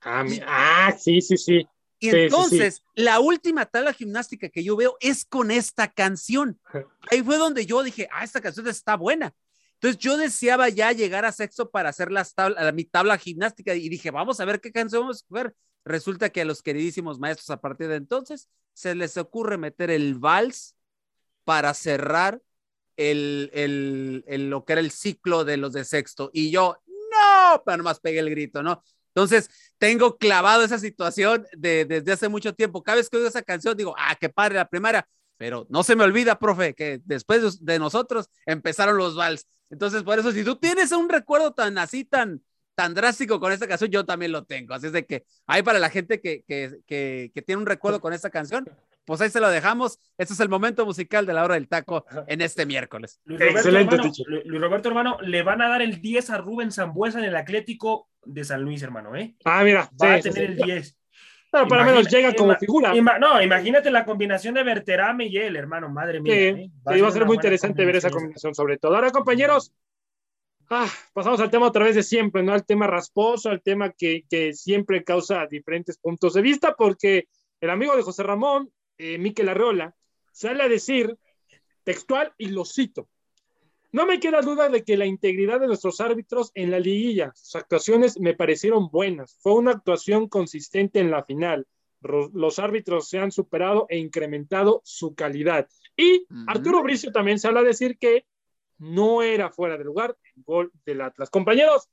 Ah, ah, sí, sí, sí. Y sí, entonces, sí, sí. la última tabla gimnástica que yo veo es con esta canción. Ahí fue donde yo dije, ah, esta canción está buena. Entonces yo deseaba ya llegar a sexo para hacer las tabla, mi tabla gimnástica y dije, vamos a ver qué canción vamos a escoger. Resulta que a los queridísimos maestros a partir de entonces se les ocurre meter el vals para cerrar el, lo que era el ciclo de los de sexto. Y yo, no, pero nomás pegué el grito, ¿no? Entonces, tengo clavado esa situación de, desde hace mucho tiempo. Cada vez que oigo esa canción, digo, ah, qué padre la primaria. Pero no se me olvida, profe, que después de nosotros empezaron los vals. Entonces, por eso, si tú tienes un recuerdo tan así, tan, tan drástico con esta canción, yo también lo tengo. Así es de que hay para la gente que, que, que, que tiene un recuerdo con esta canción, pues ahí se lo dejamos. Este es el momento musical de la hora del taco en este miércoles. Luis Roberto, Excelente, hermano, Luis Roberto, hermano, le van a dar el 10 a Rubén Zambuesa en el Atlético de San Luis, hermano, ¿eh? Ah, mira. Va sí, a tener sí, el 10. Pero para menos llega como ima, figura. Ima, no, imagínate la combinación de Berterame y él, hermano, madre mía. Sí, ¿eh? va, a ser muy interesante ver esa combinación, sobre todo. Ahora, compañeros, ah, pasamos al tema otra vez de siempre, ¿no? Al tema rasposo, al tema que, que siempre causa diferentes puntos de vista, porque el amigo de José Ramón, eh, Miquel Arreola, sale a decir textual y lo cito. No me queda duda de que la integridad de nuestros árbitros en la liguilla, sus actuaciones me parecieron buenas. Fue una actuación consistente en la final. Los árbitros se han superado e incrementado su calidad. Y. Arturo Bricio también sale a decir que no era fuera de lugar gol del Atlas. Compañeros,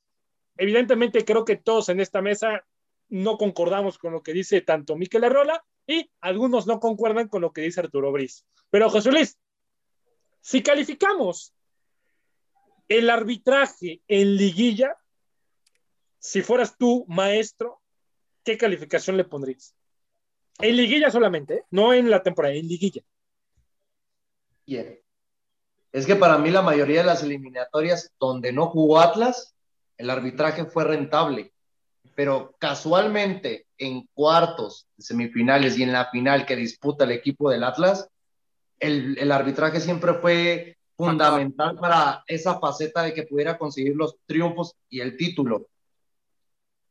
evidentemente creo que todos en esta mesa no concordamos con lo que dice tanto Miquel Arrola y algunos no concuerdan con lo que dice Arturo Briz. Pero José Luis, si calificamos el arbitraje en liguilla, si fueras tú maestro, ¿qué calificación le pondrías? En liguilla solamente, ¿eh? no en la temporada, en liguilla. Bien. Es que para mí la mayoría de las eliminatorias donde no jugó Atlas, el arbitraje fue rentable. Pero casualmente en cuartos, semifinales y en la final que disputa el equipo del Atlas, el, el arbitraje siempre fue fundamental para esa faceta de que pudiera conseguir los triunfos y el título.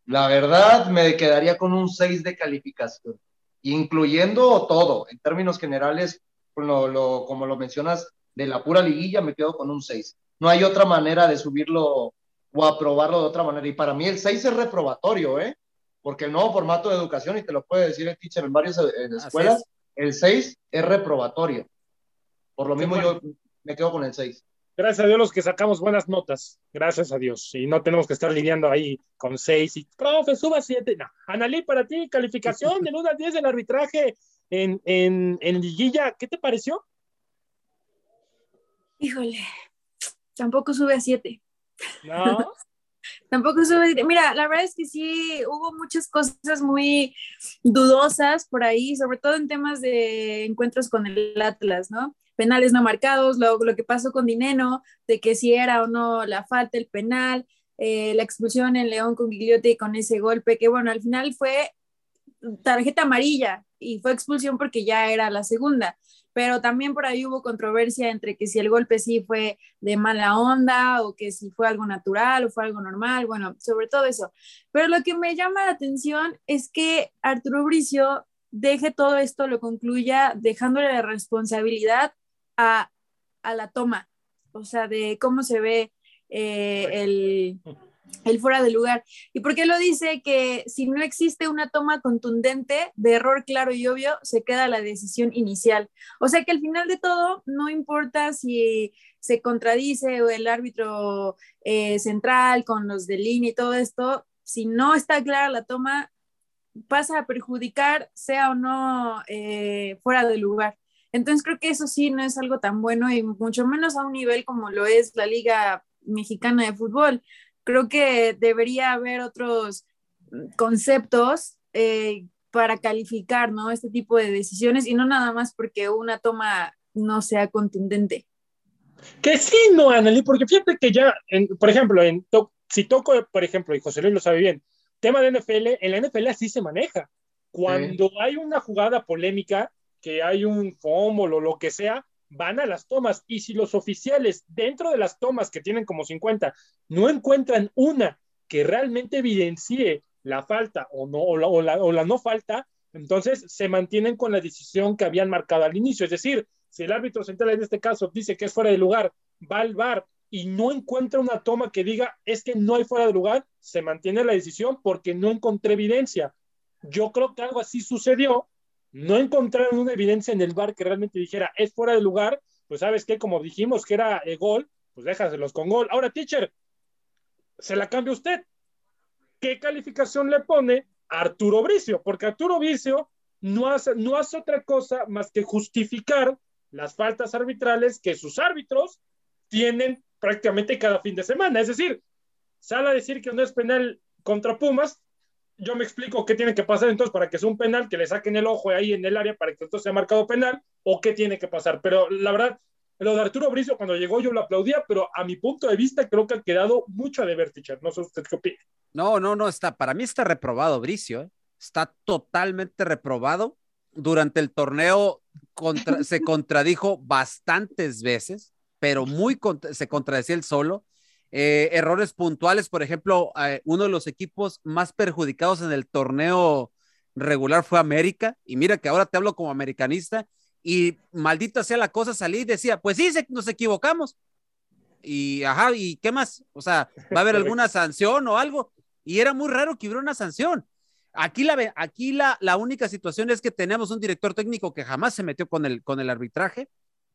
La verdad, me quedaría con un 6 de calificación, incluyendo todo, en términos generales, lo, lo, como lo mencionas, de la pura liguilla, me quedo con un 6. No hay otra manera de subirlo o aprobarlo de otra manera. Y para mí el 6 es reprobatorio, ¿eh? Porque el nuevo formato de educación, y te lo puede decir el teacher en varias eh, escuelas, el 6 es reprobatorio. Por lo mismo yo me quedo con el 6. Gracias a Dios los que sacamos buenas notas. Gracias a Dios. Y no tenemos que estar lidiando ahí con 6 y, profe, suba 7. No. Analí, para ti, calificación del 1 al 10 del arbitraje en, en, en liguilla, ¿qué te pareció? Híjole, tampoco sube a 7. No. Tampoco sube. Mira, la verdad es que sí hubo muchas cosas muy dudosas por ahí, sobre todo en temas de encuentros con el Atlas, ¿no? Penales no marcados, lo, lo que pasó con Dineno, de que si era o no la falta, el penal, eh, la expulsión en León con Gigliotti con ese golpe, que bueno, al final fue tarjeta amarilla y fue expulsión porque ya era la segunda pero también por ahí hubo controversia entre que si el golpe sí fue de mala onda o que si fue algo natural o fue algo normal, bueno, sobre todo eso. Pero lo que me llama la atención es que Arturo Bricio deje todo esto, lo concluya dejándole la responsabilidad a, a la toma, o sea, de cómo se ve eh, el el fuera de lugar. ¿Y por qué lo dice? Que si no existe una toma contundente de error claro y obvio, se queda la decisión inicial. O sea que al final de todo, no importa si se contradice o el árbitro eh, central con los de línea y todo esto, si no está clara la toma, pasa a perjudicar, sea o no eh, fuera de lugar. Entonces creo que eso sí no es algo tan bueno y mucho menos a un nivel como lo es la Liga Mexicana de Fútbol creo que debería haber otros conceptos eh, para calificar ¿no? este tipo de decisiones y no nada más porque una toma no sea contundente. Que sí, no, Anneli, porque fíjate que ya, por ejemplo, en si toco, por ejemplo, y José Luis lo sabe bien, tema de NFL, en la NFL así se maneja. Cuando hay una jugada polémica, que hay un fumble o lo que sea, van a las tomas y si los oficiales dentro de las tomas que tienen como 50 no encuentran una que realmente evidencie la falta o, no, o, la, no falta, entonces se mantienen con la decisión que habían marcado al inicio. Es decir, si el árbitro central en este caso dice que es fuera de lugar, va al bar y no encuentra una toma que diga es que no hay fuera de lugar, se mantiene la decisión porque no encontré evidencia. Yo creo que algo así sucedió no encontraron una evidencia en el bar que realmente dijera es fuera de lugar, pues sabes que como dijimos que era el gol, pues déjaselos con gol. Ahora, teacher, se la cambia usted. ¿Qué calificación le pone Arturo Bricio? Porque Arturo Bricio no hace, no hace otra cosa más que justificar las faltas arbitrales que sus árbitros tienen prácticamente cada fin de semana. Es decir, sale a decir que no es penal contra Pumas, yo me explico qué tiene que pasar entonces para que sea un penal, que le saquen el ojo ahí en el área para que entonces sea marcado penal, o qué tiene que pasar. Pero la verdad, lo de Arturo Bricio cuando llegó yo lo aplaudía, pero a mi punto de vista creo que ha quedado mucho a deber, teacher. No sé usted qué opina. No, no, no, está, para mí está reprobado Bricio, ¿eh? está totalmente reprobado. Durante el torneo se contradijo bastantes veces, pero muy se contradecía él solo. Eh, errores puntuales, por ejemplo, eh, uno de los equipos más perjudicados en el torneo regular fue América, y mira que ahora te hablo como americanista, y maldita sea la cosa, salí y decía, pues sí, nos equivocamos. Y ajá, ¿y qué más? O sea, ¿va a haber alguna sanción o algo? Y era muy raro que hubiera una sanción. Aquí la, aquí la, la única situación es que tenemos un director técnico que jamás se metió con el, con el arbitraje.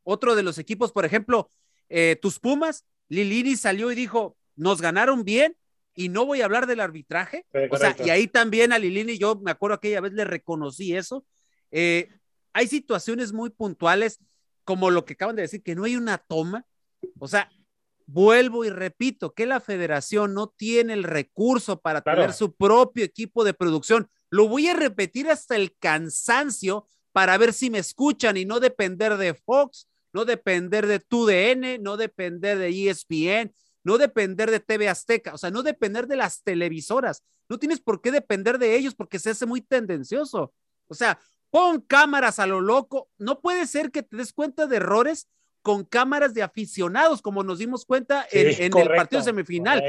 Otro de los equipos, por ejemplo, eh, tus Pumas, Lilini salió y dijo, nos ganaron bien y no voy a hablar del arbitraje. o sea, y ahí también a Lilini, yo me acuerdo aquella vez le reconocí eso. Eh, hay situaciones muy puntuales, como lo que acaban de decir, que no hay una toma. O sea, vuelvo y repito, que la federación no tiene el recurso para tener su propio equipo de producción. Lo voy a repetir hasta el cansancio para ver si me escuchan y no depender de Fox, no depender de TUDN, no depender de ESPN, no depender de TV Azteca, o sea, no depender de las televisoras. No tienes por qué depender de ellos porque se hace muy tendencioso. O sea, pon cámaras a lo loco. No puede ser que te des cuenta de errores con cámaras de aficionados, como nos dimos cuenta en, el partido semifinal.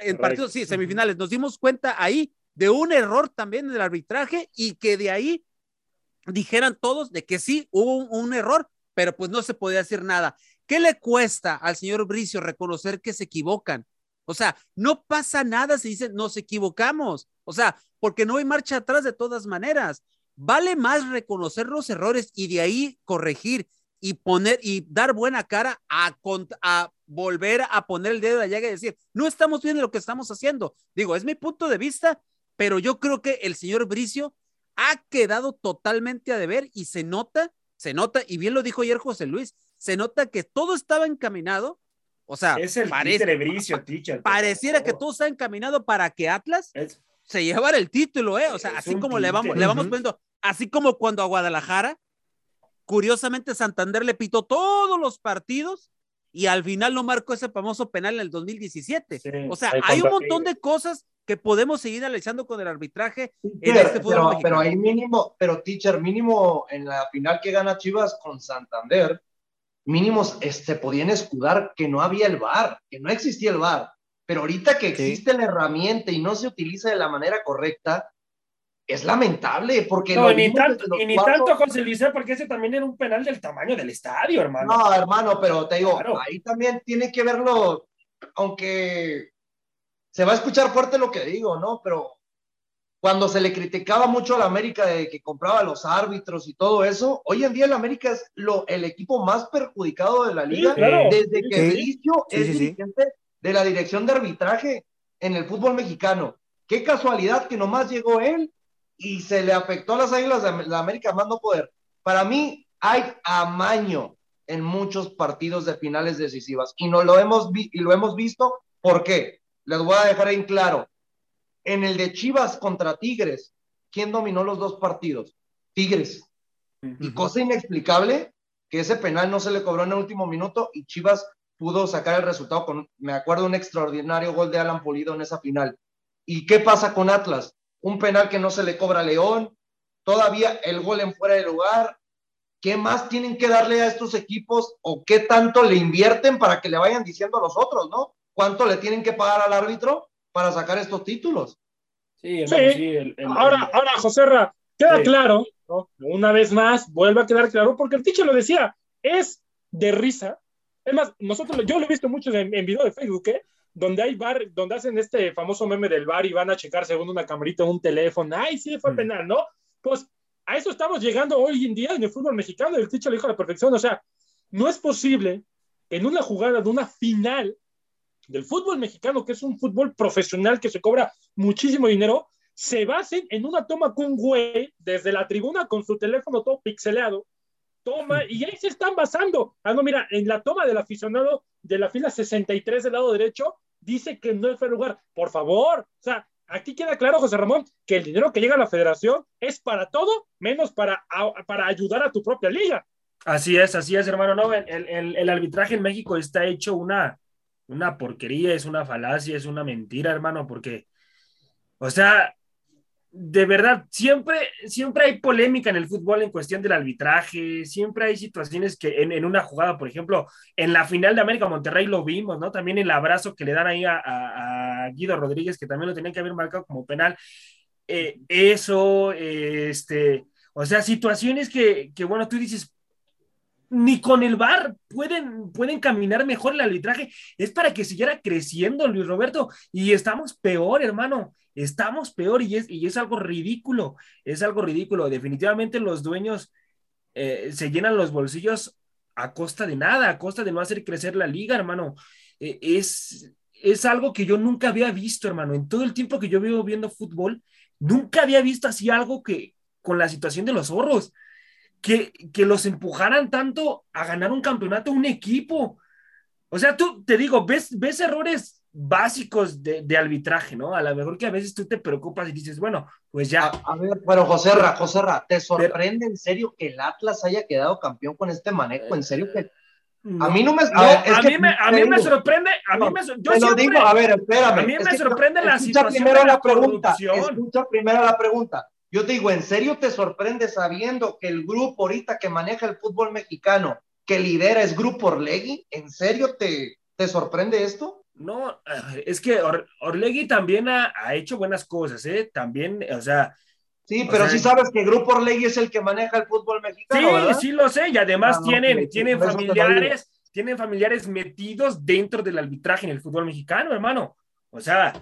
en partidos, sí, semifinales, nos dimos cuenta ahí de un error también en el arbitraje y que de ahí dijeran todos de que sí hubo un, un error, pero pues no se podía decir nada. ¿Qué le cuesta al señor Bricio reconocer que se equivocan? O sea, no pasa nada si dicen nos equivocamos. O sea, porque no hay marcha atrás de todas maneras. Vale más reconocer los errores y de ahí corregir y poner y dar buena cara a, a volver a poner el dedo de la llaga y decir, no estamos viendo lo que estamos haciendo. Digo, es mi punto de vista, pero yo creo que el señor Bricio ha quedado totalmente a deber y se nota, se nota, y bien lo dijo ayer José Luis, se nota que todo estaba encaminado. O sea, es el parece, Bricio, teacher, pareciera que todo está encaminado para que Atlas es, se llevara el título, ¿eh? O sea, así como le vamos, le vamos poniendo, así como cuando a Guadalajara, curiosamente Santander le pitó todos los partidos y al final no marcó ese famoso penal en el 2017. Sí, o sea, hay un montón de cosas que podemos seguir analizando con el arbitraje sí, en pero, este fútbol pero, pero ahí mínimo, pero teacher, mínimo en la final que gana Chivas con Santander, mínimos se podían escudar que no había el VAR, que no existía el VAR. Pero ahorita que existe sí. la herramienta y no se utiliza de la manera correcta, es lamentable, porque... No, ni tanto, y ni cuatro... tanto José Luis, porque ese también era un penal del tamaño del estadio, hermano. No, hermano, pero te digo, claro. ahí también tiene que verlo, aunque se va a escuchar fuerte lo que digo, ¿no? Pero cuando se le criticaba mucho a la América de que compraba los árbitros y todo eso, hoy en día el América es lo, el equipo más perjudicado de la liga sí, claro. desde que Sí. Bricio Sí, es sí, sí. dirigente de la dirección de arbitraje en el fútbol mexicano. Qué casualidad que nomás llegó él y se le afectó a las Águilas de la América más no poder. Para mí hay amaño en muchos partidos de finales decisivas y no lo hemos vi- y lo hemos visto. ¿Por qué? Les voy a dejar en claro. En el de Chivas contra Tigres, ¿quién dominó los dos partidos? Tigres. Y cosa inexplicable que ese penal no se le cobró en el último minuto y Chivas pudo sacar el resultado con, me acuerdo, un extraordinario gol de Alan Pulido en esa final. ¿Y qué pasa con Atlas? Un penal que no se le cobra a León, todavía el gol en fuera de lugar. ¿Qué más tienen que darle a estos equipos o qué tanto le invierten para que le vayan diciendo a los otros, ¿no? ¿Cuánto le tienen que pagar al árbitro para sacar estos títulos? Sí, Sí. hermano, sí, el- el- Ahora, ahora, José Ra, queda Sí. claro, ¿no? una vez más, vuelve a quedar claro, porque el teacher lo decía, es de risa. Es más, nosotros, yo lo he visto mucho en, en video de Facebook, ¿eh? Donde hay bar, donde hacen este famoso meme del bar y van a checar según una camarita un teléfono, ay, sí, fue Mm. penal, ¿no? Pues a eso estamos llegando hoy en día en el fútbol mexicano, el teacher lo dijo a la perfección, o sea, no es posible en una jugada de una final del fútbol mexicano, que es un fútbol profesional que se cobra muchísimo dinero, se basen en una toma con un güey desde la tribuna con su teléfono todo pixeleado, toma, y ahí se están basando. Ah, no, mira, en la toma del aficionado de la fila 63 del lado derecho, dice que no fue el lugar. Por favor, o sea, aquí queda claro, José Ramón, que el dinero que llega a la federación es para todo, menos para, para ayudar a tu propia liga. Así es, así es, hermano. No, el, el- el arbitraje en México está hecho una, una porquería, es una falacia, es una mentira, hermano, porque, o sea, de verdad, siempre, siempre hay polémica en el fútbol en cuestión del arbitraje, siempre hay situaciones que en, en una jugada, por ejemplo, en la final de América Monterrey lo vimos, ¿no? También el abrazo que le dan ahí a, a- Guido Rodríguez, que también lo tenían que haber marcado como penal. Eh, eso, eh, este, o sea, situaciones que, que, bueno, tú dices, ni con el VAR pueden, pueden caminar mejor el arbitraje. Es para que siguiera creciendo, Luis Roberto. Y estamos peor, hermano. Estamos peor y es, y es algo ridículo. Es algo ridículo. Definitivamente los dueños eh, se llenan los bolsillos a costa de nada, a costa de no hacer crecer la liga, hermano. Eh, es, es algo que yo nunca había visto, hermano. En todo el tiempo que yo vivo viendo fútbol, nunca había visto así algo que con la situación de los zorros que, que los empujaran tanto a ganar un campeonato un equipo. O sea, tú te digo, ves, ves errores básicos de, de arbitraje, ¿no? A lo mejor que a veces tú te preocupas y dices, bueno, pues ya. A, a ver, pero José Ra, José Ra, ¿te sorprende en serio que el Atlas haya quedado campeón con este manejo? En serio que No, a mí no me, no, ver, a, mí me, a mí me sorprende, a mí me, yo te lo siempre, digo, a ver, espérame. a mí me sorprende la escucha situación primero de la la pregunta, escucha primero la pregunta. Yo te digo, ¿en serio te sorprende sabiendo que el grupo ahorita que maneja el fútbol mexicano, que lidera es Grupo Orlegui? ¿En serio te, te sorprende esto? No, es que Orlegui también ha, hecho buenas cosas, ¿eh? También, o sea. Sí, pero sí sabes que Grupo Orlegui es el que maneja el fútbol mexicano. Sí, sí lo sé, y además ah, tienen, tienen familiares, tienen familiares metidos dentro del arbitraje en el fútbol mexicano, hermano. O sea,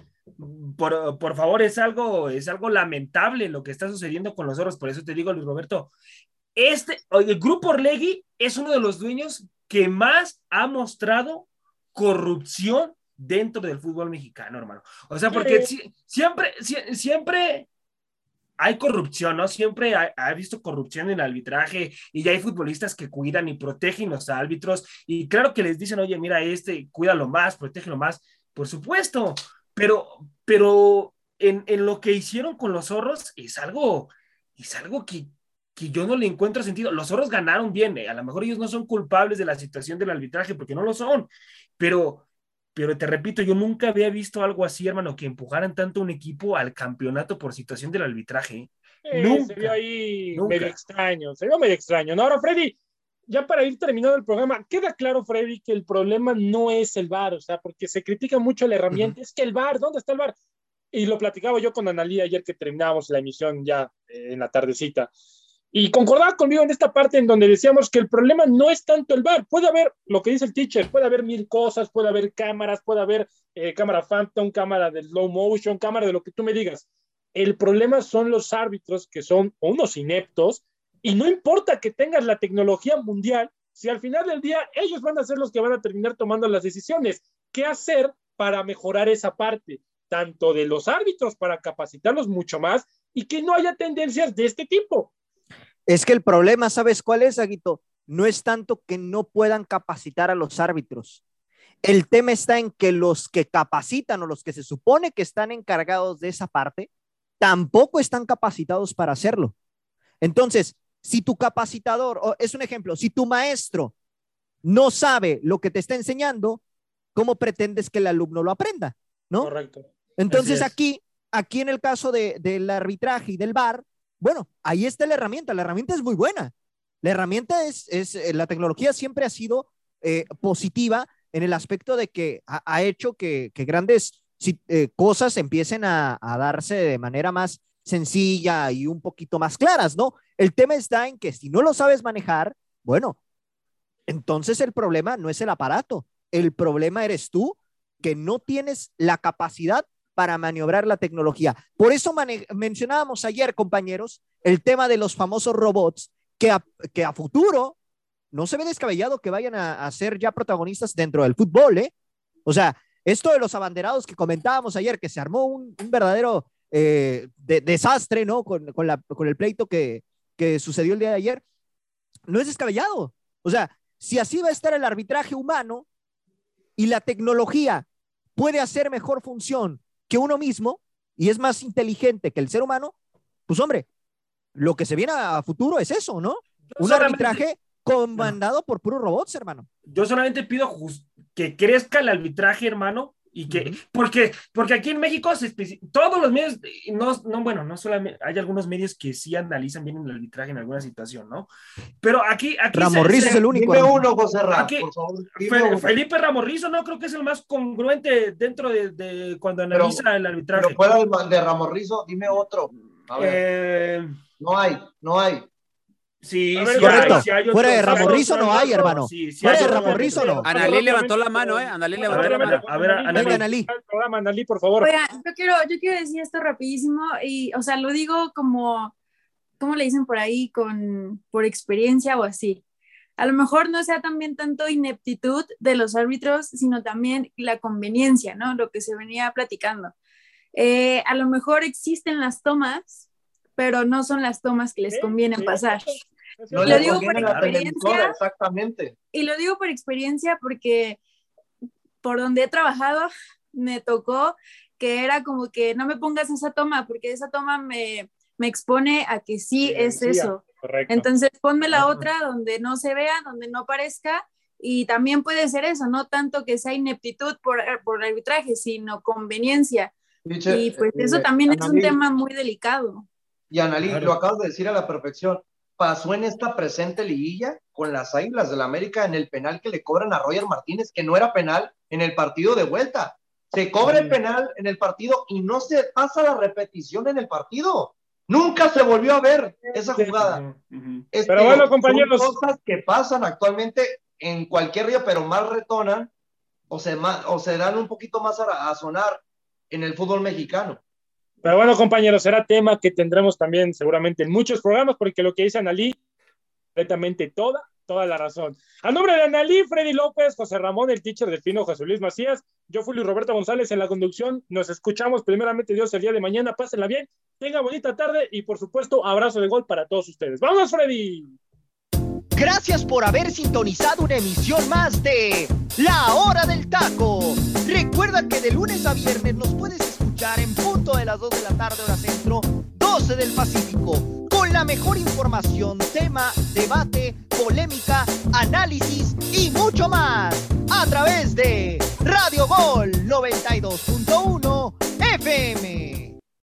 por, por, favor, es algo, es algo lamentable lo que está sucediendo con los oros. Por eso te digo, Luis Roberto, este, el Grupo Orlegui es uno de los dueños que más ha mostrado corrupción dentro del fútbol mexicano, hermano. O sea, porque siempre, siempre hay corrupción, ¿no? Siempre ha, visto corrupción en el arbitraje y ya hay futbolistas que cuidan y protegen los árbitros y claro que les dicen, oye, mira, este, cuídalo más, protégelo más, por supuesto, pero, pero en, en lo que hicieron con los zorros es algo, es algo que, que yo no le encuentro sentido. Los zorros ganaron bien, eh, a lo mejor ellos no son culpables de la situación del arbitraje porque no lo son, pero pero te repito, yo nunca había visto algo así, hermano, que empujaran tanto un equipo al campeonato por situación del arbitraje. nunca, se vio ahí medio extraño, se vio medio extraño. No, ahora, Freddy, ya para ir terminando el programa, queda claro, Freddy, que el problema no es el VAR, o sea, porque se critica mucho la herramienta, es que el VAR, ¿dónde está el VAR? Y lo platicaba yo con Analí ayer que terminábamos la emisión ya eh, en la tardecita. Y concordaba conmigo en esta parte en donde decíamos que el problema no es tanto el bar. Puede haber, lo que dice el teacher, puede haber mil cosas, puede haber cámaras, puede haber eh, cámara phantom, cámara de slow motion, cámara de lo que tú me digas. El problema son los árbitros que son unos ineptos y no importa que tengas la tecnología mundial, si al final del día ellos van a ser los que van a terminar tomando las decisiones. ¿Qué hacer para mejorar esa parte? Tanto de los árbitros para capacitarlos mucho más y que no haya tendencias de este tipo es que el problema, ¿sabes cuál es, Aguito? No es tanto que no puedan capacitar a los árbitros. El tema está en que los que capacitan o los que se supone que están encargados de esa parte, tampoco están capacitados para hacerlo. Entonces, si tu capacitador, es un ejemplo, si tu maestro no sabe lo que te está enseñando, ¿cómo pretendes que el alumno lo aprenda? ¿No? Correcto. Entonces aquí, aquí en el caso de, del arbitraje y del VAR, bueno, ahí está la herramienta. La herramienta es muy buena. La herramienta es, es eh, la tecnología siempre ha sido eh, positiva en el aspecto de que ha, hecho que, grandes eh, cosas empiecen a, darse de manera más sencilla y un poquito más claras, ¿no? El tema está en que si no lo sabes manejar, bueno, entonces el problema no es el aparato, el problema eres tú que no tienes la capacidad para maniobrar la tecnología. Por eso mencionábamos ayer, compañeros, el tema de los famosos robots que a, que a futuro no se ve descabellado que vayan a, ser ya protagonistas dentro del fútbol, ¿eh? O sea, esto de los abanderados que comentábamos ayer, que se armó un, verdadero eh, desastre, ¿no? Con, la, con el pleito que, que sucedió el día de ayer, no es descabellado. O sea, si así va a estar el arbitraje humano y la tecnología puede hacer mejor función que uno mismo y es más inteligente que el ser humano, pues hombre, lo que se viene a futuro es eso, ¿no? Un arbitraje comandado por puros robots, hermano. Yo solamente pido que crezca el arbitraje, hermano, y que, porque, porque aquí en México todos los medios, no, no, bueno, no solamente, hay algunos medios que sí analizan bien el arbitraje en alguna situación, ¿no? Pero aquí, aquí Ramorrizo es el único. Dime uno, José Felipe Ramorrizo no creo que es el más congruente dentro de, de cuando analiza el arbitraje. Pero fuera de Ramorrizo, dime otro. Eh, no hay, no hay. Sí, sí, correcto. Fuera de Ramorrizo no hay, hermano. Fuera de Ramorrizo no. Analí levantó la mano, ¿eh? Analí levantó la mano. A ver, Analí. Analí, por favor. Oiga, yo quiero, yo quiero decir esto rapidísimo y, o sea, lo digo como, ¿cómo le dicen por ahí? Con, por experiencia o así. A lo mejor no sea también tanto ineptitud de los árbitros, sino también la conveniencia, ¿no? Lo que se venía platicando. Eh, a lo mejor existen las tomas pero no son las tomas que les convienen pasar. lo digo por experiencia. Exactamente. Y lo digo por experiencia porque por donde he trabajado me tocó que era como que no me pongas esa toma porque esa toma me, me expone a que sí, es eso. Entonces ponme la otra donde no se vea, donde no parezca y también puede ser eso, no tanto que sea ineptitud por, por arbitraje, sino conveniencia. y pues eso eh, también es un tema muy delicado. Y Analí, lo acabas de decir a la perfección. pasó en esta presente liguilla con las Águilas del la América en el penal que le cobran a Roger Martínez, que no era penal en el partido de vuelta. Se cobra el penal en el partido y no se pasa la repetición en el partido. Nunca se volvió a ver esa jugada. Este, pero bueno, compañeros. Son cosas que pasan actualmente en cualquier río, pero más retonan o se, o se dan un poquito más a, a sonar en el fútbol mexicano. Pero bueno, compañeros, será tema que tendremos también seguramente en muchos programas, porque lo que dice Analí, completamente toda, toda la razón. A nombre de Analí, Freddy López, José Ramón, el teacher del Pino, José Luis Macías, yo fui Luis Roberto González en la conducción. Nos escuchamos primeramente Dios el día de mañana. Pásenla bien, tenga bonita tarde y por supuesto, abrazo de gol para todos ustedes. ¡Vamos, Freddy! Gracias por haber sintonizado una emisión más de La Hora del Taco. Recuerda que de lunes a viernes nos puedes escuchar en punto de las 2 de la tarde hora centro, 12 del Pacífico, con la mejor información, tema, debate, polémica, análisis y mucho más a través de Radio Gol 92.1 FM.